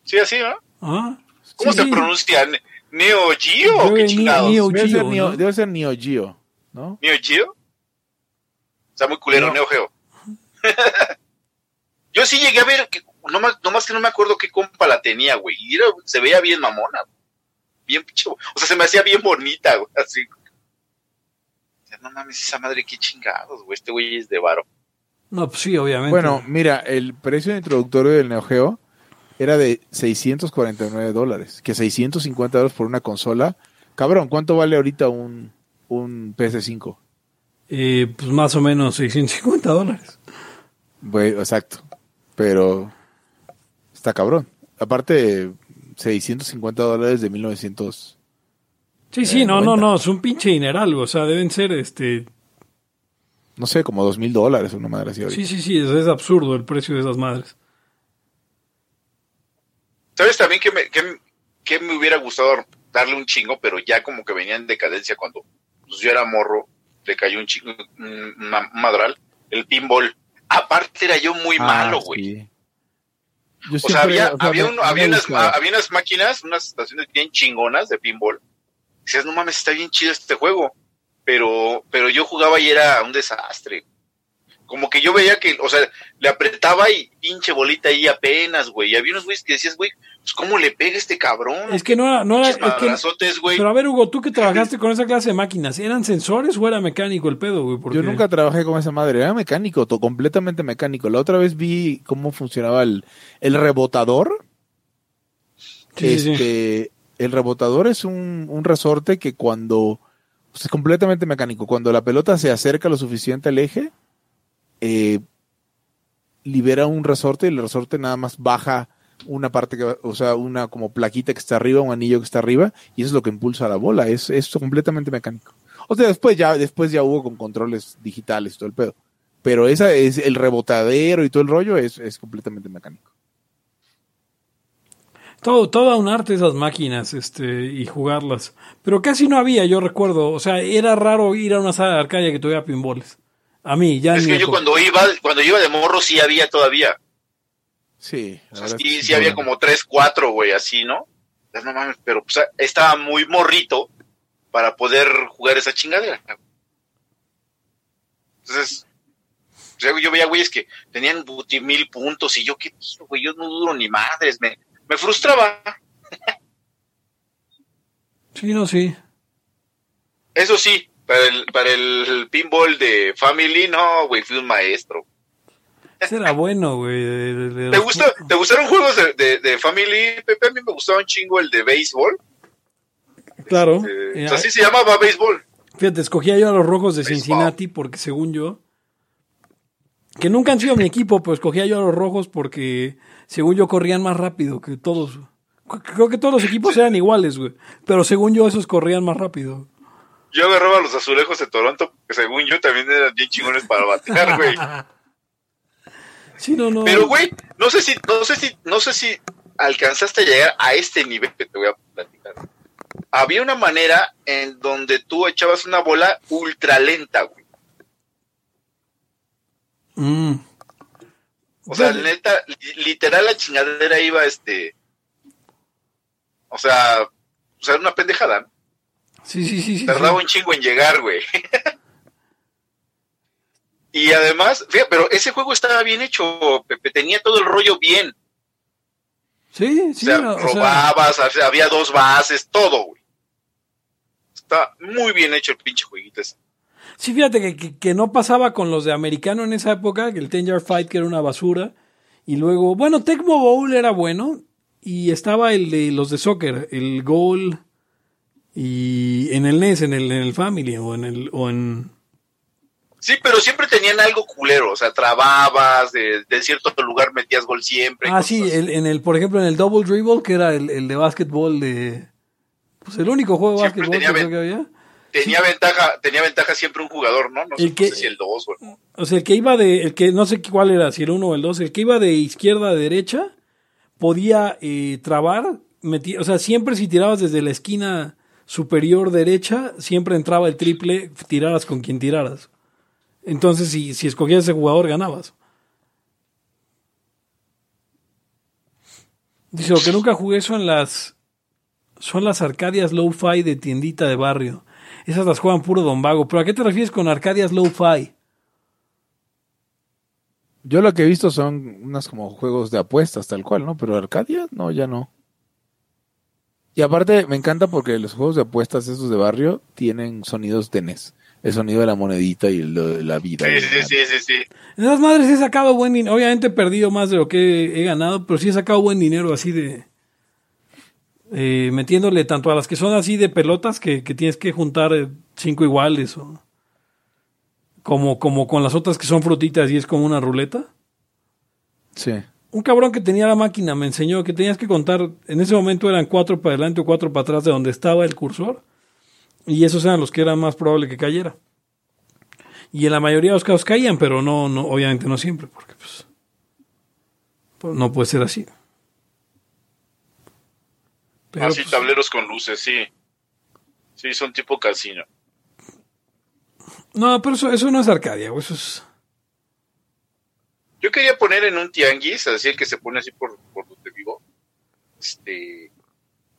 sí, así, ¿no? Ah, ¿Cómo sí, se sí. pronuncia? ¿Ne- ¿Neo Geo qué chingados? Neo- Debe ser Geo, Neo, ¿no? debe ser Neo Geo, ¿no? ¿Neo Geo? Está muy culero, No. Neo Geo. Yo sí llegué a ver, que, no más, nomás que no me acuerdo qué compa la tenía, güey. Y era- se veía bien mamona. Bien pinche. O sea, se me hacía bien bonita, güey. Así. O sea, No mames, esa madre, qué chingados, güey. Este güey es de varo. No, pues sí, obviamente. Bueno, mira, el precio introductorio del Neo Geo era de 649 dólares, que 650 dólares por una consola. Cabrón, ¿cuánto vale ahorita un, un PS5? Eh, pues más o menos 650 dólares. Güey, exacto. Pero está cabrón. Aparte, 650 dólares de 1900. Sí, sí, Eh, no, no, 90. no, es un pinche dineral, o sea, deben ser, este, No sé, como 2000 dólares, una madre así. ahorita. sí, sí, sí, es, es absurdo el precio de esas madres. ¿Sabes también que me, que, que me hubiera gustado darle un chingo, pero ya como que venía en decadencia cuando pues, yo era morro, le cayó un chingo, un ma- madral, el pinball. Aparte era yo muy Ah, malo, güey. sí. O sea, había, o sea, había, un- había, unas, había unas máquinas, unas estaciones bien chingonas de pinball. Dices, no mames, está bien chido este juego. Pero, pero yo jugaba y era un desastre. Como que yo veía que, o sea, le apretaba y pinche bolita ahí apenas, güey. Y había unos güeyes que decías, güey, pues cómo le pega este cabrón. Es que no era, no era, es que, pero a ver, Hugo, tú que trabajaste con esa clase de máquinas, ¿eran sensores o era mecánico el pedo, güey? Porque- Yo nunca trabajé con esa madre, era mecánico, to- completamente mecánico. La otra vez vi cómo funcionaba el, el rebotador. Sí, sí, sí. este, El rebotador es un, un resorte que cuando pues, es completamente mecánico, cuando la pelota se acerca lo suficiente al eje, eh, libera un resorte y el resorte nada más baja una parte, que, va- o sea, una como plaquita que está arriba, un anillo que está arriba, y eso es lo que impulsa la bola, es, es completamente mecánico. O sea, después ya, después ya hubo con controles digitales y todo el pedo. Pero esa es el rebotadero y todo el rollo es, es completamente mecánico. Todo, todo un arte esas máquinas, este, y jugarlas. Pero casi no había, yo recuerdo. O sea, era raro ir a una sala de arcadia que tuviera pinballs. A mí, ya Es que yo época. cuando iba, cuando iba de morro sí había todavía. Sí, O sea, había como tres, cuatro, güey, así, ¿no? No mames, pero pues, estaba muy morrito para poder jugar esa chingadera. Entonces, o sea, yo veía güeyes que tenían buti- mil puntos y yo, ¿qué pido, güey? Yo no duro ni madres, me, me frustraba. Sí, no, sí. Eso sí, para el, para el pinball de Family, no, güey, fui un maestro. Ese era bueno, güey. de- de- de ¿Te, gusta, ¿Te gustaron juegos de, de, de Family, Pepe? A mí me gustaba un chingo el de béisbol. Claro. Eh, Eh, o sea, así se llamaba béisbol. Fíjate, escogía yo a los rojos de Baseball. Cincinnati porque según yo, que nunca han sido mi equipo, pues escogía yo a los rojos porque según yo corrían más rápido que todos. Creo que todos los equipos eran iguales, güey. Pero según yo esos corrían más rápido. Yo agarraba los azulejos de Toronto, que según yo también eran bien chingones para batear, güey. Sí, no, no. Pero, güey, no sé si, no sé si, no sé si alcanzaste a llegar a este nivel que te voy a platicar. Había una manera en donde tú echabas una bola ultra lenta, güey. Mm. O sea, Dale. neta, li- literal la chingadera iba, este, o sea, o sea, era una pendejada. ¿no? Sí, sí, sí. sí, Tardaba sí. un chingo en llegar, güey. y además, fíjate, pero ese juego estaba bien hecho, Pepe, tenía todo el rollo bien. Sí, sí. o sea, no, robabas, o sea, había dos bases, todo, güey. Está muy bien hecho el pinche jueguito ese. Sí, fíjate que, que, que no pasaba con los de americano en esa época, que el Yard Fight que era una basura. Y luego, bueno, Tecmo Bowl era bueno. Y estaba el de los de soccer, el Goal. Y en el NES, en el, en el Family o en el. O en, Sí, pero siempre tenían algo culero, o sea, trababas, de, de cierto lugar metías gol siempre. ah, sí, el, en el, por ejemplo, en el Double Dribble, que era el, el de básquetbol de. Pues el único juego de Siempre básquetbol que tenía que había. Tenía ventaja, tenía ventaja siempre un jugador, ¿no? No sé, El que- no sé si el 2 o el... O sea, el que iba de, el que no sé cuál era, si el uno o el dos, el que iba de izquierda a derecha, podía eh, trabar, metía- o sea, siempre si tirabas desde la esquina superior derecha, siempre entraba el triple, tiraras con quien tiraras. Entonces, si, si escogías ese jugador, ganabas. Dice, lo que nunca jugué son las, son las Arcadias Low-Fi de tiendita de barrio. Esas las juegan puro Don Vago. ¿Pero a qué te refieres con Arcadias Low-Fi? Yo lo que he visto son unas como juegos de apuestas, tal cual, ¿no? Pero Arcadia, no, ya no. Y aparte, me encanta porque los juegos de apuestas, esos de barrio, tienen sonidos de NES. El sonido de la monedita y el de la vida. Sí, sí, sí, sí, sí. En esas madres he sacado buen dinero. Obviamente he perdido más de lo que he ganado, pero sí he sacado buen dinero así de. eh, metiéndole tanto a las que son así de pelotas que, que tienes que juntar eh, cinco iguales o. Como, como con las otras que son frutitas y es como una ruleta. Sí. Un cabrón que tenía la máquina me enseñó que tenías que contar, en ese momento eran cuatro para adelante o cuatro para atrás de donde estaba el cursor, y esos eran los que era más probable que cayera. Y en la mayoría de los casos caían, pero no, no obviamente no siempre, porque pues, pues, no puede ser así. Pero, Así pues, tableros con luces, sí. Sí, son tipo casino. no, pero eso, eso no es Arcadia, eso es... Yo quería poner en un tianguis, así el que se pone así por, por donde vivo, este,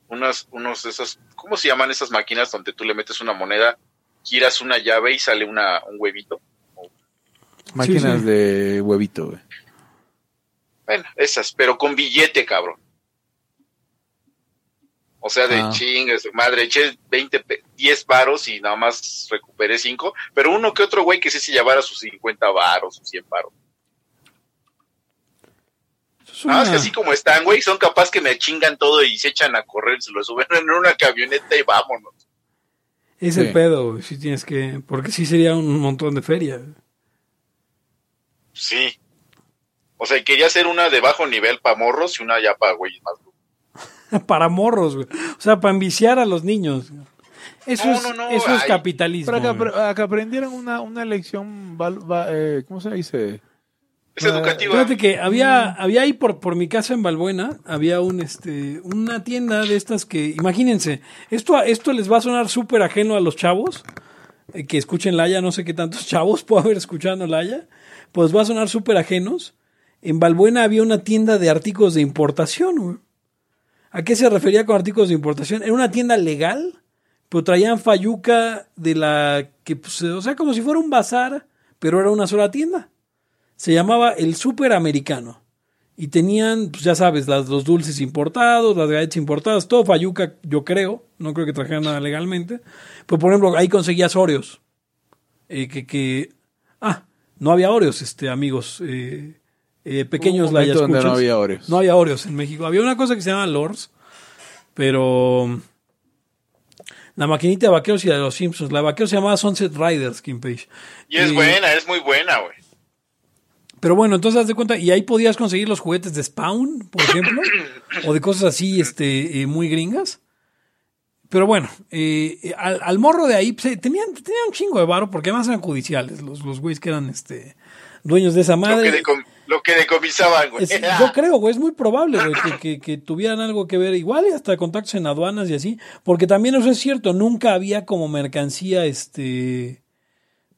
unas, unos de esas, ¿cómo se llaman esas máquinas donde tú le metes una moneda, giras una llave y sale una, un huevito? Máquinas sí. de huevito, güey. Bueno, esas, pero con billete, cabrón. O sea, de Ah. chingas, madre, eché 20, pe- 10 varos y nada más recuperé 5, pero uno que otro güey que sí se llevara sus 50 varos, sus 100 varos. Eso es Nada más una- que así como están, güey, son capaz que me chingan todo y se echan a correr, se lo suben en una camioneta y vámonos. es Sí. el pedo, güey, si tienes que... Porque sí sería un montón de feria. Sí. O sea, quería hacer una de bajo nivel para morros y una ya para güeyes más. para morros, güey. O sea, para enviciar a los niños. Eso, No, es, no, no, eso es capitalismo. Para que, güey. aprendieran una, una lección, val- va- eh, ¿cómo se dice? Es educativa. Fíjate que había, había ahí por, por mi casa en Balbuena, había un este, una tienda de estas que, imagínense, esto, esto les va a sonar súper ajeno a los chavos, eh, que escuchen Laya, no sé qué tantos chavos puedo haber escuchando Laya, pues va a sonar súper ajenos. En Balbuena había una tienda de artículos de importación, güey. ¿A qué se refería con artículos de importación? Era una tienda legal, pero traían fayuca de la que, pues, o sea, como si fuera un bazar, pero era una sola tienda. Se llamaba el Superamericano. Y tenían, pues ya sabes, las, los dulces importados, las galletas importadas, todo fayuca, yo creo. No creo que trajeran nada legalmente. Pero, por ejemplo, ahí conseguías Oreos. Eh, que, que. Ah, no había Oreos, este, amigos. eh, eh, pequeños la donde no había Oreos. No había Oreos en México. Había una cosa que se llama Lords, pero. La maquinita de vaqueros y la de los Simpsons. La de vaqueros se llamaba Sunset Riders, Kim Page. Y es buena, es muy buena, güey. Pero bueno, entonces haz de cuenta, y ahí podías conseguir los juguetes de Spawn, por ejemplo, o de cosas así, este, eh, muy gringas. Pero bueno, eh, al, al morro de ahí, pues, eh, tenían, tenían un chingo de varo, porque además eran judiciales, los, los güeyes que eran, este, dueños de esa Lo que, madre. decom- lo que decomisaban, güey. Es- yo creo, güey, es muy probable, güey, que, que- que tuvieran algo que ver, igual y hasta contactos en aduanas y así, porque también eso es cierto, nunca había como mercancía, este,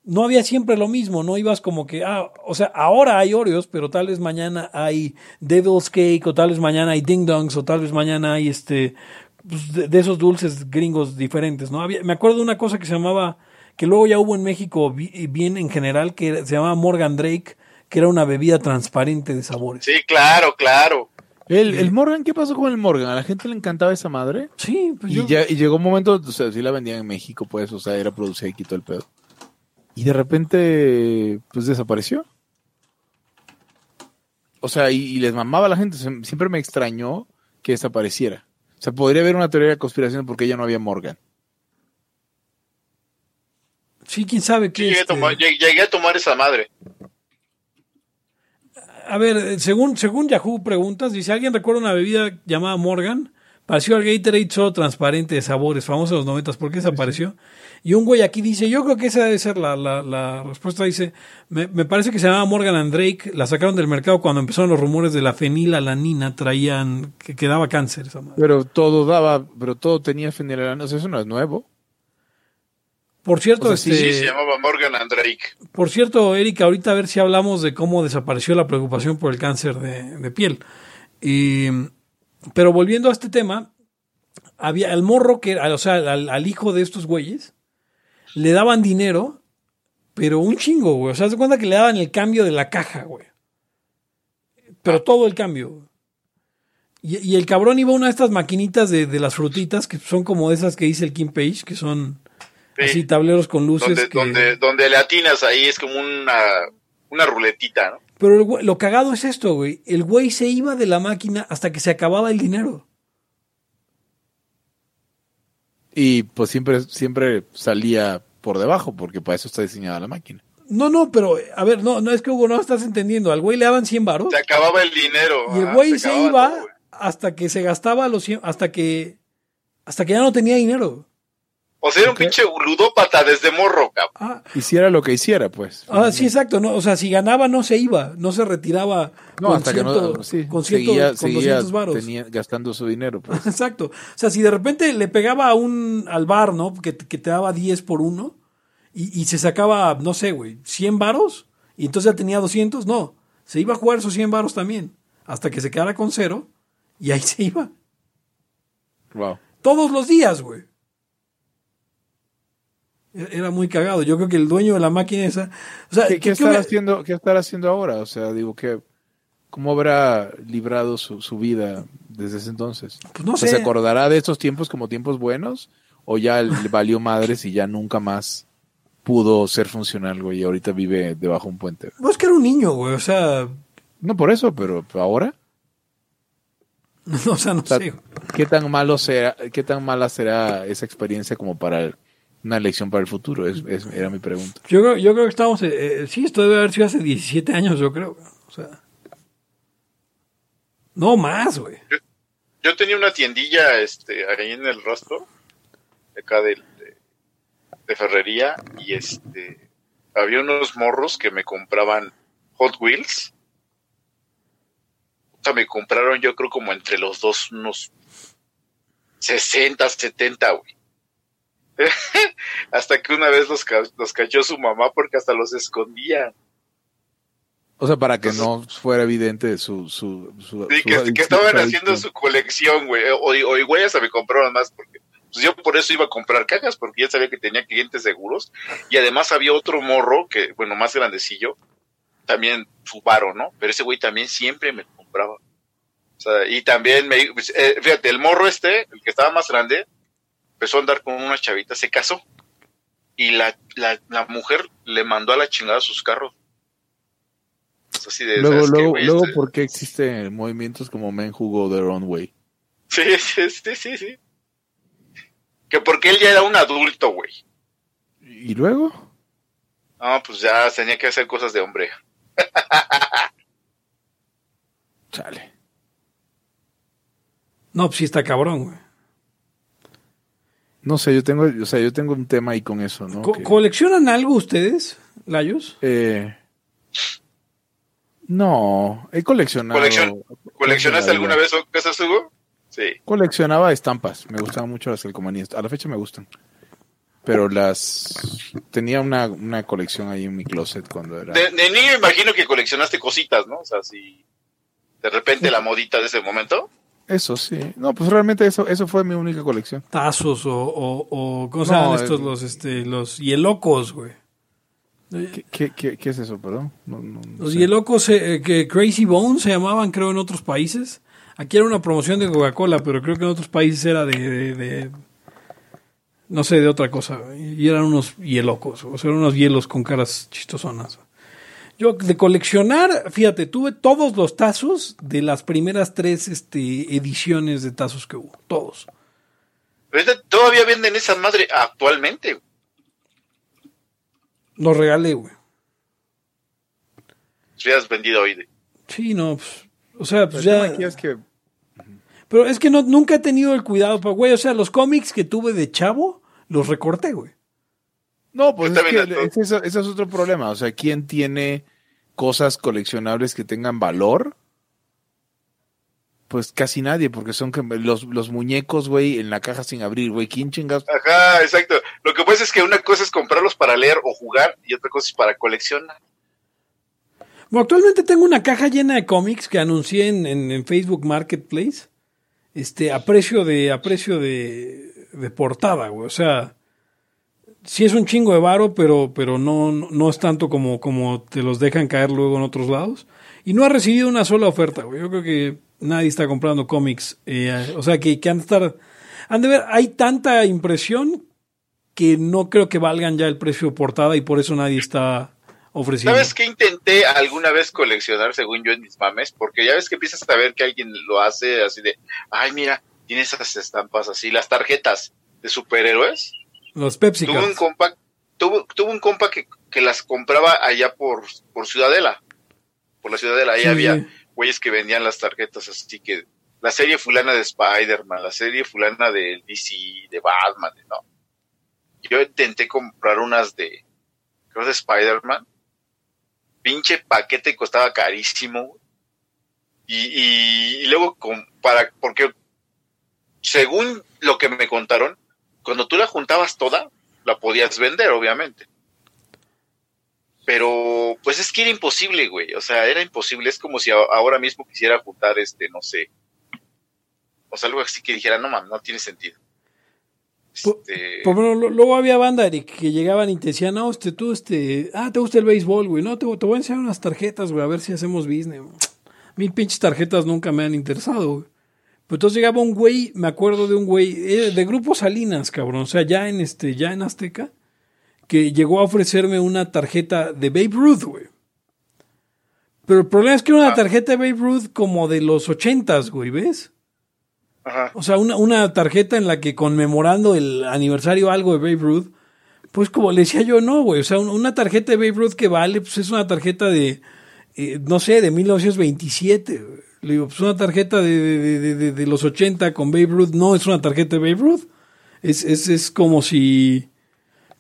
no había siempre lo mismo, no ibas como que, ah, o sea, ahora hay Oreos, pero tal vez mañana hay Devil's Cake, o tal vez mañana hay Ding Dongs, o tal vez mañana hay este, pues, de, de esos dulces gringos diferentes, ¿no? Había, me acuerdo de una cosa que se llamaba, que luego ya hubo en México bi- bien en general, que se llamaba Morgan Drake, que era una bebida transparente de sabores. Sí, claro, claro. El, el Morgan, ¿qué pasó con el Morgan? ¿A la gente le encantaba esa madre? Sí, pues Y, yo... ya, y llegó un momento, o sea, sí la vendían en México, pues, o sea, era producida y quitó el pedo. Y de repente, pues desapareció. O sea, y, y les mamaba a la gente. Se- Siempre me extrañó que desapareciera. O sea, podría haber una teoría de conspiración porque ya no había Morgan. Sí, quién sabe Sí, qué. llegué, a tomar, llegué- llegué a tomar esa madre. A ver, eh, según, según Yahoo Preguntas, dice, ¿alguien recuerda una bebida llamada Morgan? Pareció al Gatorade solo transparente de sabores, famoso en los noventas. ¿Por qué desapareció? Y un güey aquí dice, yo creo que esa debe ser la, la, la respuesta. Dice, me, me parece que se llamaba Morgan and Drake. La sacaron del mercado cuando empezaron los rumores de la fenilalanina. Traían, que, que daba cáncer esa madre. Pero todo daba, pero todo tenía fenilalanina. O sea, eso no es nuevo. Por cierto, O sea, sí, este, Sí, se llamaba Morgan and Drake. por cierto, Erika, ahorita a ver si hablamos de cómo desapareció la preocupación por el cáncer de, de piel. Y, pero volviendo a este tema, había el morro que, o sea, al, al hijo de estos güeyes, le daban dinero, pero un chingo, güey. O sea, se cuenta que le daban el cambio de la caja, güey. Pero todo el cambio. Y, y el cabrón iba a una de estas maquinitas de, de las frutitas, que son como esas que dice el Kim Page, que son Sí. así tableros con luces. Donde, que- donde, donde le atinas ahí es como una, una ruletita, ¿no? Pero el güey- lo cagado es esto, güey. El güey se iba de la máquina hasta que se acababa el dinero. Y pues siempre, siempre salía por debajo, porque para eso está diseñada la máquina. No, no, pero a ver, no, no es que Hugo, no estás entendiendo. Al güey le daban 100 varos Se acababa el dinero. y el ah, güey se, iba todo, güey. hasta que se gastaba los 100, hasta que hasta que ya no tenía dinero. O sea, era un pinche ludópata desde morro, cabrón. Ah, Hiciera lo que hiciera, pues. ah, sí, exacto. No, o sea, si ganaba no se iba, no se retiraba No, con, hasta que no, sí, con, ciento- seguía, con seguía 200 varos. tenía- gastando su dinero, pues. Exacto. O sea, si de repente le pegaba a un, al bar, ¿no? Que, que te daba 10 por uno y, y se sacaba, no sé, güey, 100 varos y entonces ya tenía 200, no. Se iba a jugar esos 100 varos también hasta que se quedara con cero y ahí se iba. Wow. Todos los días, güey. Era muy cagado. Yo creo que el dueño de la máquina esa. O sea, ¿Qué, ¿qué- estará haciendo, ¿Qué estará haciendo ahora? O sea, digo que ¿cómo habrá librado su, su vida desde ese entonces? Pues no sé. ¿Se acordará de estos tiempos como tiempos buenos? ¿O ya le valió madres y ya nunca más pudo ser funcional, güey? Y ahorita vive debajo de un puente. Pues que era un niño, güey. O sea, No por eso, pero ahora. o sea, no O sea, sé. ¿qué tan malo será, qué tan mala será esa experiencia como para una lección para el futuro? Es, es- era mi pregunta. Yo creo, yo creo que estamos. eh, eh, sí, esto debe haber sido hace 17 años, yo creo. O sea. No más, güey. Yo tenía una tiendilla este, ahí en el rostro, de acá del- de, de ferrería, y este había unos morros que me compraban Hot Wheels. O sea, me compraron yo creo como entre los dos unos 60, 70, güey. hasta que una vez los, los cachó su mamá porque hasta los escondía. O sea, para que no fuera evidente su... su, su, Sí, su que, estaban haciendo su colección, güey. O, o igual hasta me compraron más porque pues yo por eso iba a comprar cajas porque ya sabía que tenía clientes seguros y además había otro morro que, bueno, más grandecillo, también su varo, ¿no? Pero ese güey también siempre me compraba. O sea, y también me, pues, eh, fíjate, el morro este, el que estaba más grande, empezó a andar con una chavita, se casó y la, la, la mujer le mandó a la chingada sus carros. Es así de, Luego, ¿sabes qué, luego, luego, Este- ¿por qué existen movimientos como Men Who Go Their Own Way? Sí, sí, sí, sí, sí. Que porque él ya era un adulto, güey. ¿Y luego? No, pues ya tenía que hacer cosas de hombre. Chale. No, pues sí está cabrón, güey. No sé, yo tengo, o sea, yo tengo un tema ahí con eso, ¿no? Co- Que- ¿Coleccionan algo ustedes, Layos? eh, no, he coleccionado. Coleccion- ¿Coleccionaste alguna vez cosas, Hugo? Sí. Coleccionaba estampas, me gustaban mucho las calcomanías. A la fecha me gustan. Pero las. Tenía una, una colección ahí en mi closet cuando era. De, de niño imagino que coleccionaste cositas, ¿no? O sea, si de repente la modita de ese momento. Eso sí. No, pues realmente eso, eso fue mi única colección. Tazos o, o, o ¿cómo se No, llaman estos? eh, Los, este, los hielocos, güey. ¿Qué, qué, qué, qué es eso, perdón? No, no- no Los sé. hielocos eh, que Crazy Bones se llamaban, creo, en otros países. Aquí era una promoción de Coca-Cola, pero creo que en otros países era de, de- de- no sé, de otra cosa. Y eran unos hielocos, o sea, eran unos hielos con caras chistosonas. Yo de coleccionar, fíjate, tuve todos los tazos de las primeras tres este, ediciones de tazos que hubo. Todos. Pero todavía venden esa madre actualmente. Los regalé, güey. Si hubieras vendido hoy. de- Sí, no, pues, o sea, pues tema ya... aquí es que Pero es que no, nunca he tenido el cuidado, güey. O sea, los cómics que tuve de chavo, los recorté, güey. No, pues que ese es, ese es otro problema. O sea, ¿quién tiene cosas coleccionables que tengan valor? Pues casi nadie, porque son los, los muñecos, güey, en la caja sin abrir, güey. ¿Quién chingados? Ajá, exacto. Lo que pasa es que una cosa es comprarlos para leer o jugar y otra cosa es para coleccionar. Bueno, actualmente tengo una caja llena de cómics que anuncié en, en- en Facebook Marketplace. Este, a precio de, a precio de, de portada, güey. O sea, sí es un chingo de varo, pero, pero no, no, es tanto como, como te los dejan caer luego en otros lados. Y no ha recibido una sola oferta, güey. Yo creo que nadie está comprando cómics. eh, o sea, que, que han de estar, han de ver, hay tanta impresión que no creo que valgan ya el precio portada y por eso nadie está ofreciendo. ¿Sabes qué intenté alguna vez coleccionar, según yo, en mis mames? Porque ya ves que empiezas a ver que alguien lo hace así de, ay, mira, tiene esas estampas así, las tarjetas de superhéroes. Los Pepsi Tuve un compa, tuvo, tuvo un compa que, que las compraba allá por, por Ciudadela. Por la Ciudadela, ahí Sí, había güeyes que vendían las tarjetas, así que la serie fulana de Spider-Man, la serie fulana de DC, de Batman, no. Yo intenté comprar unas de, creo de Spider-Man. Pinche paquete costaba carísimo. Y, y, y luego, con- para, porque según lo que me contaron, cuando tú la juntabas toda, la podías vender, obviamente. Pero, pues es que era imposible, güey. O sea, era imposible. Es como si ahora mismo quisiera juntar, este, no sé. O sea, algo así que dijera, no mames, no tiene sentido. Este, Por bueno, lo- luego había banda Eric, que llegaban y te decían, no, este, tú, este, ah, te gusta el béisbol, güey, no, te, te voy a enseñar unas tarjetas, güey, a ver si hacemos business. Mil pinches tarjetas nunca me han interesado, güey. Pero entonces llegaba un güey, me acuerdo de un güey, eh, de Grupo Salinas, cabrón, o sea, ya en este, ya en Azteca, que llegó a ofrecerme una tarjeta de Babe Ruth, güey. Pero el problema es que era una tarjeta de Babe Ruth como de los ochentas, güey, ¿ves? ajá. O sea, una, una tarjeta en la que conmemorando el aniversario algo de Babe Ruth, pues como le decía yo, no, güey. O sea, un- una tarjeta de Babe Ruth que vale, pues es una tarjeta de, eh, no sé, de 1927. güey. Le digo, pues una tarjeta de, de, de- de- de los 80 con Babe Ruth no es una tarjeta de Babe Ruth. Es, es, es como si,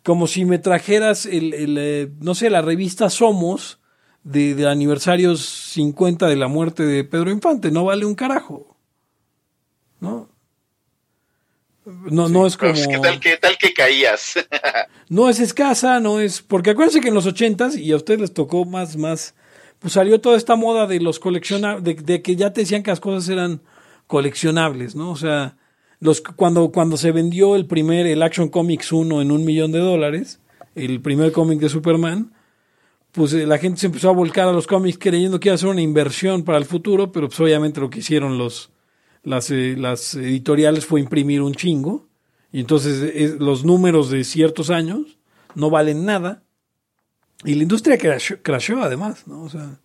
como si me trajeras el, el, eh, no sé, la revista Somos de, de aniversarios 50 de la muerte de Pedro Infante. No vale un carajo. ¿No? No, no es como... ¿qué tal que, tal que caías? No es escasa, no es... Porque acuérdense que en los ochentas, y a ustedes les tocó más, más... Pues salió toda esta moda de los coleccionables, de, que ya te decían que las cosas eran coleccionables, ¿no? O sea, los, cuando, cuando se vendió el primer, el Action Comics 1 en un millón de dólares, el primer cómic de Superman, pues eh, la gente se empezó a volcar a los cómics creyendo que iba a ser una inversión para el futuro, pero pues obviamente lo que hicieron los, las, eh, las editoriales fue imprimir un chingo, y entonces los números de ciertos años no valen nada, y la industria crashó, crashó además, ¿no? O sea,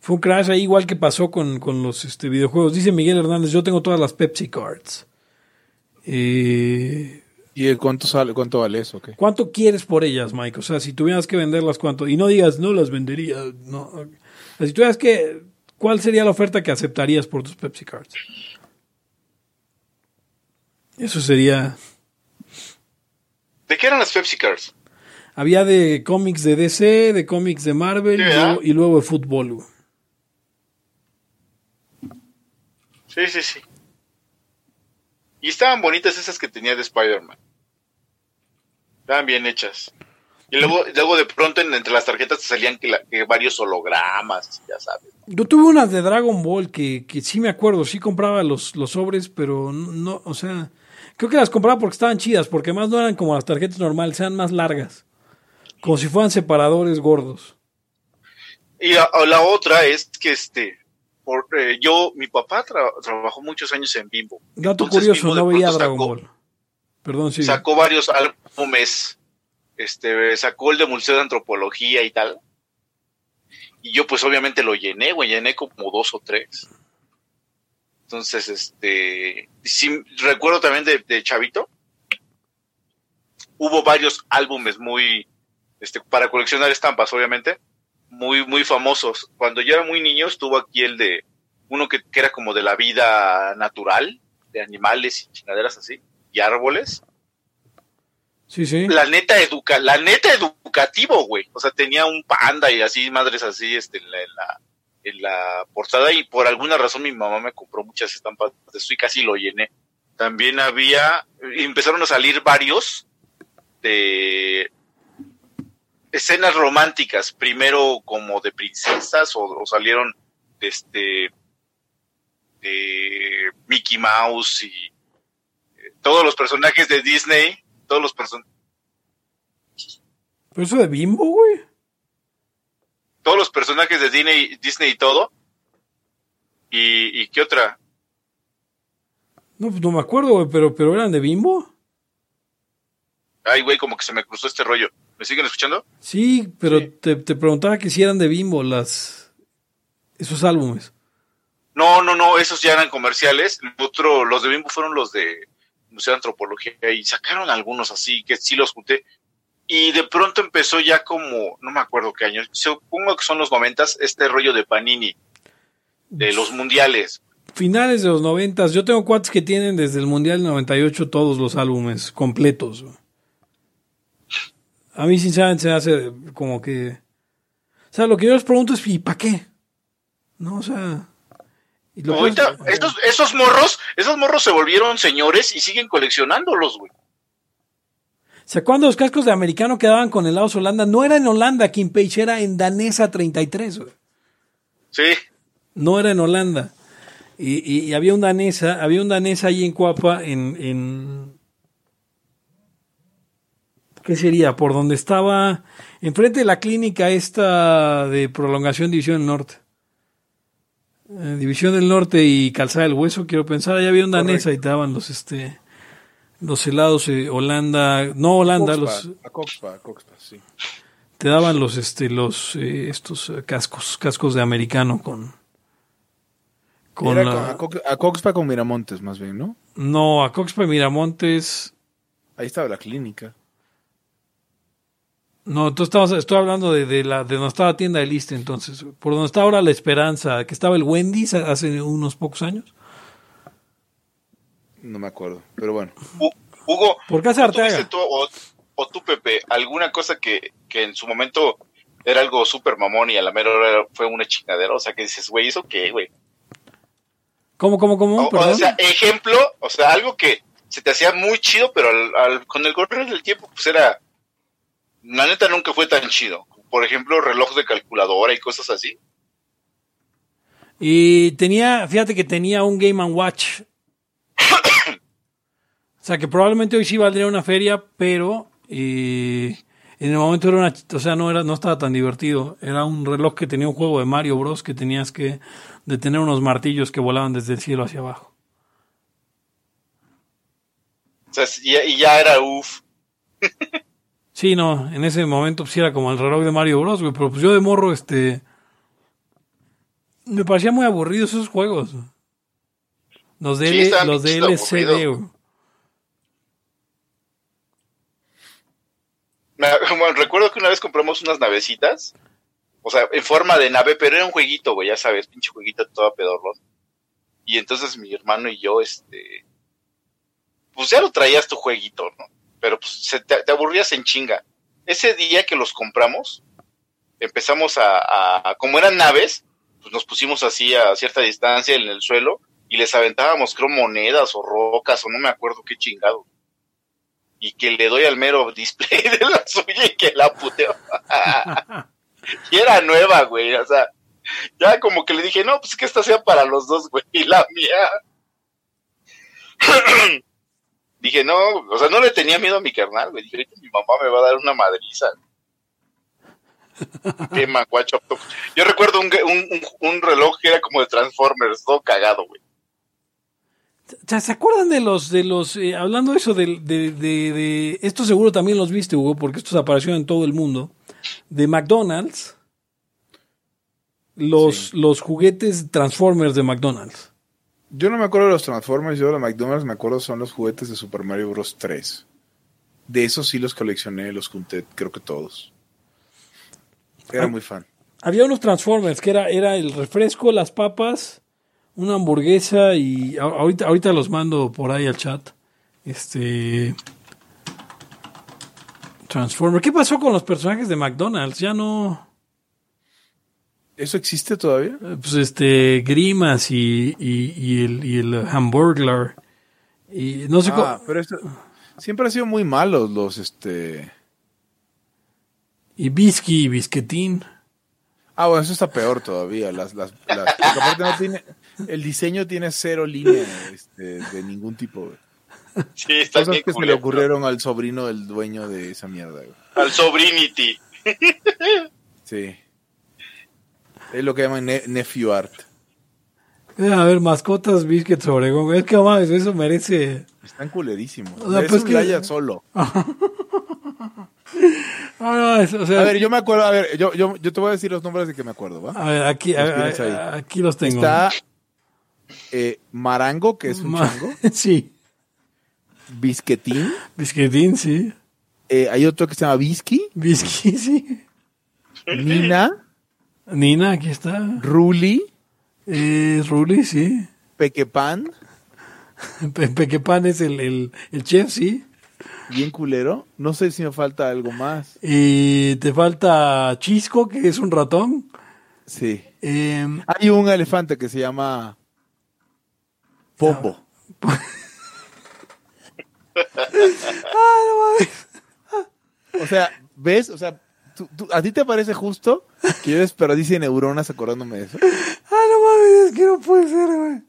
fue un crash ahí igual que pasó con, con los este, videojuegos. Dice Miguel Hernández, yo tengo todas las Pepsi Cards. Eh, ¿Y cuánto sale, cuánto vale eso? qué? ¿Cuánto quieres por ellas, Mike? O sea, si tuvieras que venderlas, ¿cuánto? Y no digas, no las vendería. No. O sea, si tuvieras que, ¿cuál sería la oferta que aceptarías por tus Pepsi Cards? Eso sería. ¿De qué eran las Pepsi Cards? Había de cómics de DC, de cómics de Marvel Sí, y, luego, y luego de fútbol. güey. Sí, sí, sí. Y estaban bonitas esas que tenía de Spider-Man. Estaban bien hechas. Y luego, luego de pronto en- entre las tarjetas te salían que, la- que varios hologramas, ya sabes. Yo tuve unas de Dragon Ball que, que sí me acuerdo, sí compraba los, los sobres, pero no, o sea, creo que las compraba porque estaban chidas, porque además no eran como las tarjetas normales, eran más largas. Como si fueran separadores gordos. Y la, otra es que este por, eh, yo, mi papá tra- trabajó muchos años en Bimbo. Dato Entonces, curioso, Bimbo no veía Dragon sacó- Ball. Perdón, sí. Sacó varios álbumes, este, sacó el de Museo de Antropología y tal. Y yo pues obviamente lo llené, güey, llené como dos o tres. Entonces, este, sí, recuerdo también de, de Chavito. Hubo varios álbumes muy, este, para coleccionar estampas, obviamente, muy, muy famosos. Cuando yo era muy niño estuvo aquí el de, uno que, que era como de la vida natural, de animales y chingaderas así, y árboles Sí, sí. la neta educa, la neta educativo, güey. O sea, tenía un panda y así, madres así, este, en la, en la, en la portada y por alguna razón mi mamá me compró muchas estampas de eso y casi lo llené. También había, empezaron a salir varios de escenas románticas, primero como de princesas o, o salieron de este, de Mickey Mouse y eh, todos los personajes de Disney, todos los personajes ¿Pero eso de Bimbo, güey? todos los personajes de Disney, Disney y todo. ¿Y, y qué otra? No, pues no me acuerdo, güey, pero, pero eran de Bimbo. Ay, güey, como que se me cruzó este rollo. ¿Me siguen escuchando? Sí, pero Sí. Te, te preguntaba que si eran de Bimbo las esos álbumes. No, no, no, esos ya eran comerciales. Otro, los de Bimbo fueron los de Museo de Antropología y sacaron algunos así que sí los junté. Y de pronto empezó ya como, no me acuerdo qué año, supongo que son los noventas, este rollo de Panini, de los mundiales. Finales de los noventas. Yo tengo cuates que tienen desde el Mundial 98 todos los álbumes completos. A mí sinceramente se hace como que... O sea, lo que yo les pregunto es, ¿y para qué? No, o sea... y lo Ahorita, esos, esos morros, esos morros se volvieron señores y siguen coleccionándolos, güey. ¿Se acuerdan los cascos de americano que daban con helados Holanda? No era en Holanda, Kim Page, era en Danesa 33, güey. Sí, No era en Holanda. Y, y- y había un danesa, había un danesa ahí en Cuapa, en, en- ¿qué sería? Por donde estaba, enfrente de la clínica esta de prolongación División del Norte. Eh, División del Norte y Calzada del Hueso, quiero pensar, ahí había un danesa y te daban los, este, los helados eh, Holanda, no Holanda, los, A Coxpa, a Coxpa, sí. te daban los, este, los, eh, estos cascos, cascos de americano con, con Era la- con- a, Cox- a Coxpa con Miramontes, más bien, ¿no? No, a Coxpa y Miramontes. Ahí estaba la clínica. No, tú estabas, estoy hablando de, de la de donde estaba la tienda de lista entonces. Por donde está ahora la Esperanza, que estaba el Wendy's hace unos pocos años. No me acuerdo, pero bueno. Hu- Hugo, Por casa ¿tú Arteaga. tú, o, o tú, Pepe, alguna cosa que, que en su momento era algo súper mamón y a la mera hora fue una chingadera? O sea, que dices, güey, ¿eso qué, güey? ¿Cómo, cómo, cómo? O sea, ejemplo, o sea, algo que se te hacía muy chido, pero al, al- con el correr del tiempo, pues era. La neta nunca fue tan chido. Por ejemplo, reloj de calculadora y cosas así. Y tenía, fíjate que tenía un Game and Watch. o sea, que probablemente hoy sí valdría una feria, pero eh, en el momento era una, o sea, no era, no estaba tan divertido. Era un reloj que tenía un juego de Mario Bros que tenías que detener unos martillos que volaban desde el cielo hacia abajo. O sea, y, y ya era uff. Sí, no, en ese momento pues era como el reloj de Mario Bros, güey, pero pues yo de morro, este, me parecía muy aburrido esos juegos. Los de, Sí, L- estaban los de LCD, güey. Bueno, recuerdo que una vez compramos unas navecitas. O sea, en forma de nave, pero era un jueguito, güey, ya sabes, pinche jueguito todo pedorrón. Y entonces mi hermano y yo, este. Pues ya lo traías tu jueguito, ¿no? Pero pues se te, te aburrías en chinga. Ese día que los compramos, empezamos a, a- a- Como eran naves, pues nos pusimos así a cierta distancia en el suelo y les aventábamos, creo, monedas o rocas o no me acuerdo qué chingado y que le doy al mero display de la suya y que la puteo. y era nueva, güey, o sea, ya como que le dije, no, pues que esta sea para los dos, güey, y la mía. dije, no, o sea, no le tenía miedo a mi carnal, güey, dije, mi mamá me va a dar una madriza. Watch Octopus. Yo recuerdo un, un, reloj que era como de Transformers, todo cagado, güey. ¿Se acuerdan de los, de los, eh, hablando de eso, de, de, de, de- esto seguro también los viste, Hugo, porque estos aparecieron en todo el mundo, de McDonald's, los, los juguetes Transformers de McDonald's. Yo no me acuerdo de los Transformers, yo de los McDonald's me acuerdo son los juguetes de Super Mario Bros. 3. De esos sí los coleccioné, los junté, creo que todos. Era Ah. muy fan. Había unos Transformers que era, era el refresco, las papas, una hamburguesa y ahorita, ahorita los mando por ahí al chat. Este. Transformer. ¿Qué pasó con los personajes de McDonald's? Ya no. ¿Eso existe todavía? Pues este. Grimas y, y, y el, y el Hamburglar. Y no sé Ah, cómo. pero esto, siempre han sido muy malos los, este... Y Bisky y Bisquetín. Ah, bueno, eso está peor todavía. Las, las, las- porque aparte no tiene, el diseño tiene cero línea este, de ningún tipo. güey. Sí, está Cosas que se le culero. ocurrieron al sobrino del dueño de esa mierda. güey. Al Sobrinity. Sí. Es lo que llaman ne- nephew art. A ver, mascotas Biscuits Obregón. Es que mames, eso merece. Están culerísimos. O sea, Es pues un que- Laia solo. Ah, no, es- o sea, A ver, yo me acuerdo, a ver, yo, yo, yo te voy a decir los nombres de que me acuerdo, ¿va? a ver, aquí, a- tienes ahí. aquí los tengo. Está eh, Marango, que es un Ma- chango. sí, Bisquetín. Bisquetín, sí. Eh, hay otro que se llama Bisky. Bisky, sí. Nina. Nina, aquí está. Ruli. Eh, Ruli, sí. Pequepan. Pe- Pequepan es el, el, el chef, sí. Bien culero. No sé si me falta algo más. Y te falta Chisco, que es un ratón. Sí. Eh, Hay un elefante que se llama Pombo. O sea, ¿ves? O sea, ¿tú- tú- ¿a ti te parece justo que yo desperdicie neuronas acordándome de eso? Ah, no mames, es que no puede ser, güey.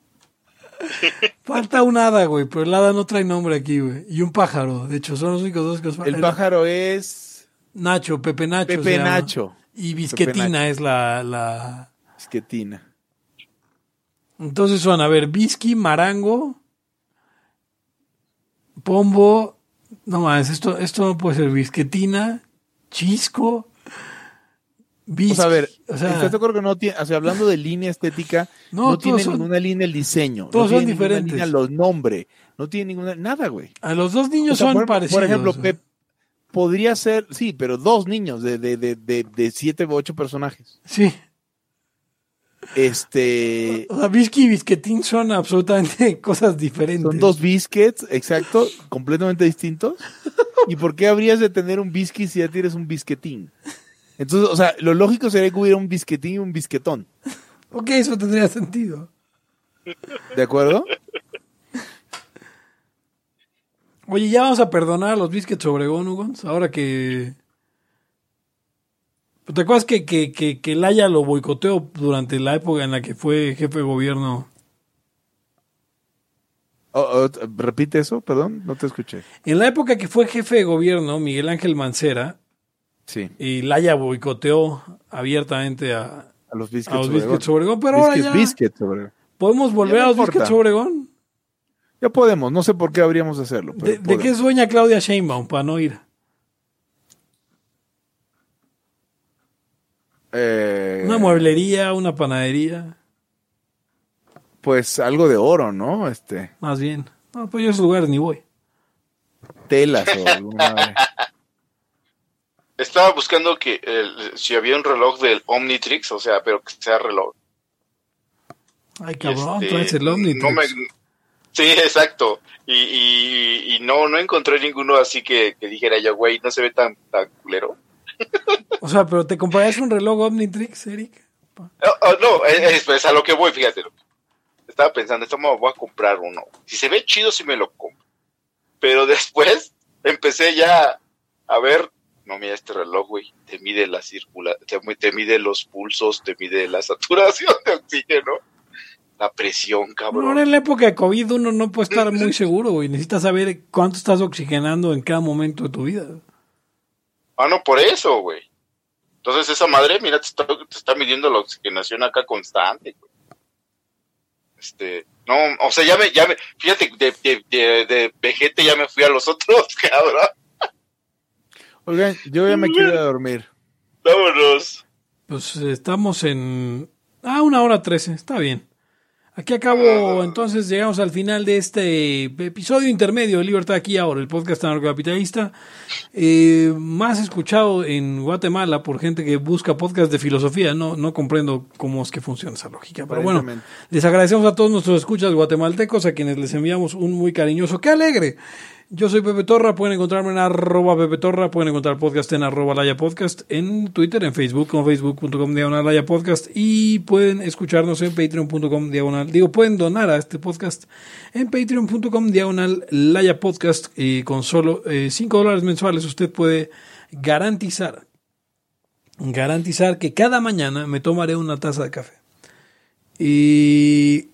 Falta un hada, güey, pero el hada no trae nombre aquí, güey. Y un pájaro, de hecho, son los únicos dos que nos El pájaro es Nacho, Pepe Nacho. Pepe. Nacho. Y Bisquetina Nacho. es la, la... Esquetina. Entonces son, a ver, Bisqui, Marango, Pombo... No mames, esto, esto no puede ser Bisquetina, Chisco... Bisqui, O sea, a ver, o sea, ¿estás de acuerdo que no tiene, o sea, hablando de línea estética, No, tiene son- ninguna línea el diseño, todos no son diferentes. línea los nombres, no tiene ninguna, nada, güey. a los dos niños O sea, son por, parecidos. por ejemplo. Pep, podría ser, sí, pero dos niños de, de, de, de, de siete u ocho personajes. Sí. Este, O sea, Bisqui y Bisquetín son absolutamente cosas diferentes. son dos biscuits, exacto, completamente distintos. ¿Y por qué habrías de tener un biscuit si ya tienes un bisquetín? Entonces, o sea, lo lógico sería que hubiera un bisquetín y un bisquetón, Ok, eso tendría sentido. ¿de acuerdo? Oye, ya vamos a perdonar a los Biscuits Obregón, Hugons, ahora que... ¿Te acuerdas que, que, que, que Laya lo boicoteó durante la época en la que fue jefe de gobierno? Oh, oh, repite eso, perdón, no te escuché. En la época que fue jefe de gobierno, Miguel Ángel Mancera, Sí, y Laya boicoteó abiertamente a, a los biscuits. a los Obregón. Biscuits Obregón, pero ahora Biscuits, ya biscuits, Obregón. podemos volver Ya a no los importa. Biscuits Obregón. Ya podemos, no sé por qué habríamos de hacerlo. pero ¿De, de qué dueña Claudia Sheinbaum para no ir? Eh, Una mueblería, una panadería, Pues algo de oro, ¿no? Este, más bien. No, pues yo a esos lugares ni voy. telas o alguna madre. Estaba buscando que el- si había un reloj del Omnitrix, o sea, pero que sea reloj. Ay, cabrón, Este, traes el Omnitrix. no me- Sí, exacto. Y, y, y no, no encontré ninguno así que, que dijera yo, güey, no se ve tan, tan culero. O sea, pero ¿te comprarías un reloj Omnitrix, Eric? Oh, oh, no, es, es a lo que voy, fíjate. Estaba pensando, esto me voy a comprar uno. Si se ve chido, sí me lo compro. Pero después empecé ya a ver, no, mira este reloj, güey, te mide la circula, te, te mide los pulsos, te mide la saturación de oxígeno, la presión, Bueno, ahora cabrón. en la época de COVID uno no puede estar muy seguro, güey. Necesitas saber cuánto estás oxigenando en cada momento de tu vida. Ah, no, por eso, güey. Entonces esa madre, mira, te está, te está midiendo la oxigenación acá constante. güey. Este, no, o sea, ya me, ya me, fíjate, de, de, de, de vejete ya me fui a los otros, cabrón. Oigan, yo ya me quiero ir a dormir. Vámonos. Pues estamos en... Ah, una hora trece, está bien. Aquí acabo, entonces llegamos al final de este episodio intermedio de Libertad aquí ahora, el podcast anarcocapitalista, eh, más escuchado en Guatemala por gente que busca podcast de filosofía. No, no comprendo cómo es que funciona esa lógica. Pero bueno, les agradecemos a todos nuestros escuchas guatemaltecos, a quienes les enviamos un muy cariñoso. ¡Qué alegre! Yo soy Pepe Torra, pueden encontrarme en arroba Pepe Torra, pueden encontrar podcast en arroba Laya Podcast, en Twitter, en Facebook, como facebook.com diagonal Laya Podcast, y pueden escucharnos en patreon.com diagonal, digo, pueden donar a este podcast en patreon.com diagonal Laya Podcast, y con solo 5 dólares mensuales usted puede garantizar, garantizar que cada mañana me tomaré una taza de café. Y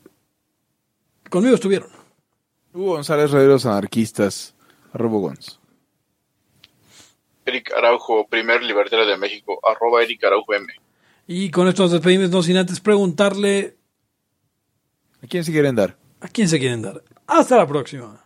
conmigo estuvieron. Hugo González Rederos Anarquistas, arroba Gonz. Eric Araujo, primer libertario de México, arroba Eric Araujo M. Y con esto nos despedimos, no sin antes preguntarle ¿A quién se quieren dar? a quién se quieren dar. Hasta la próxima.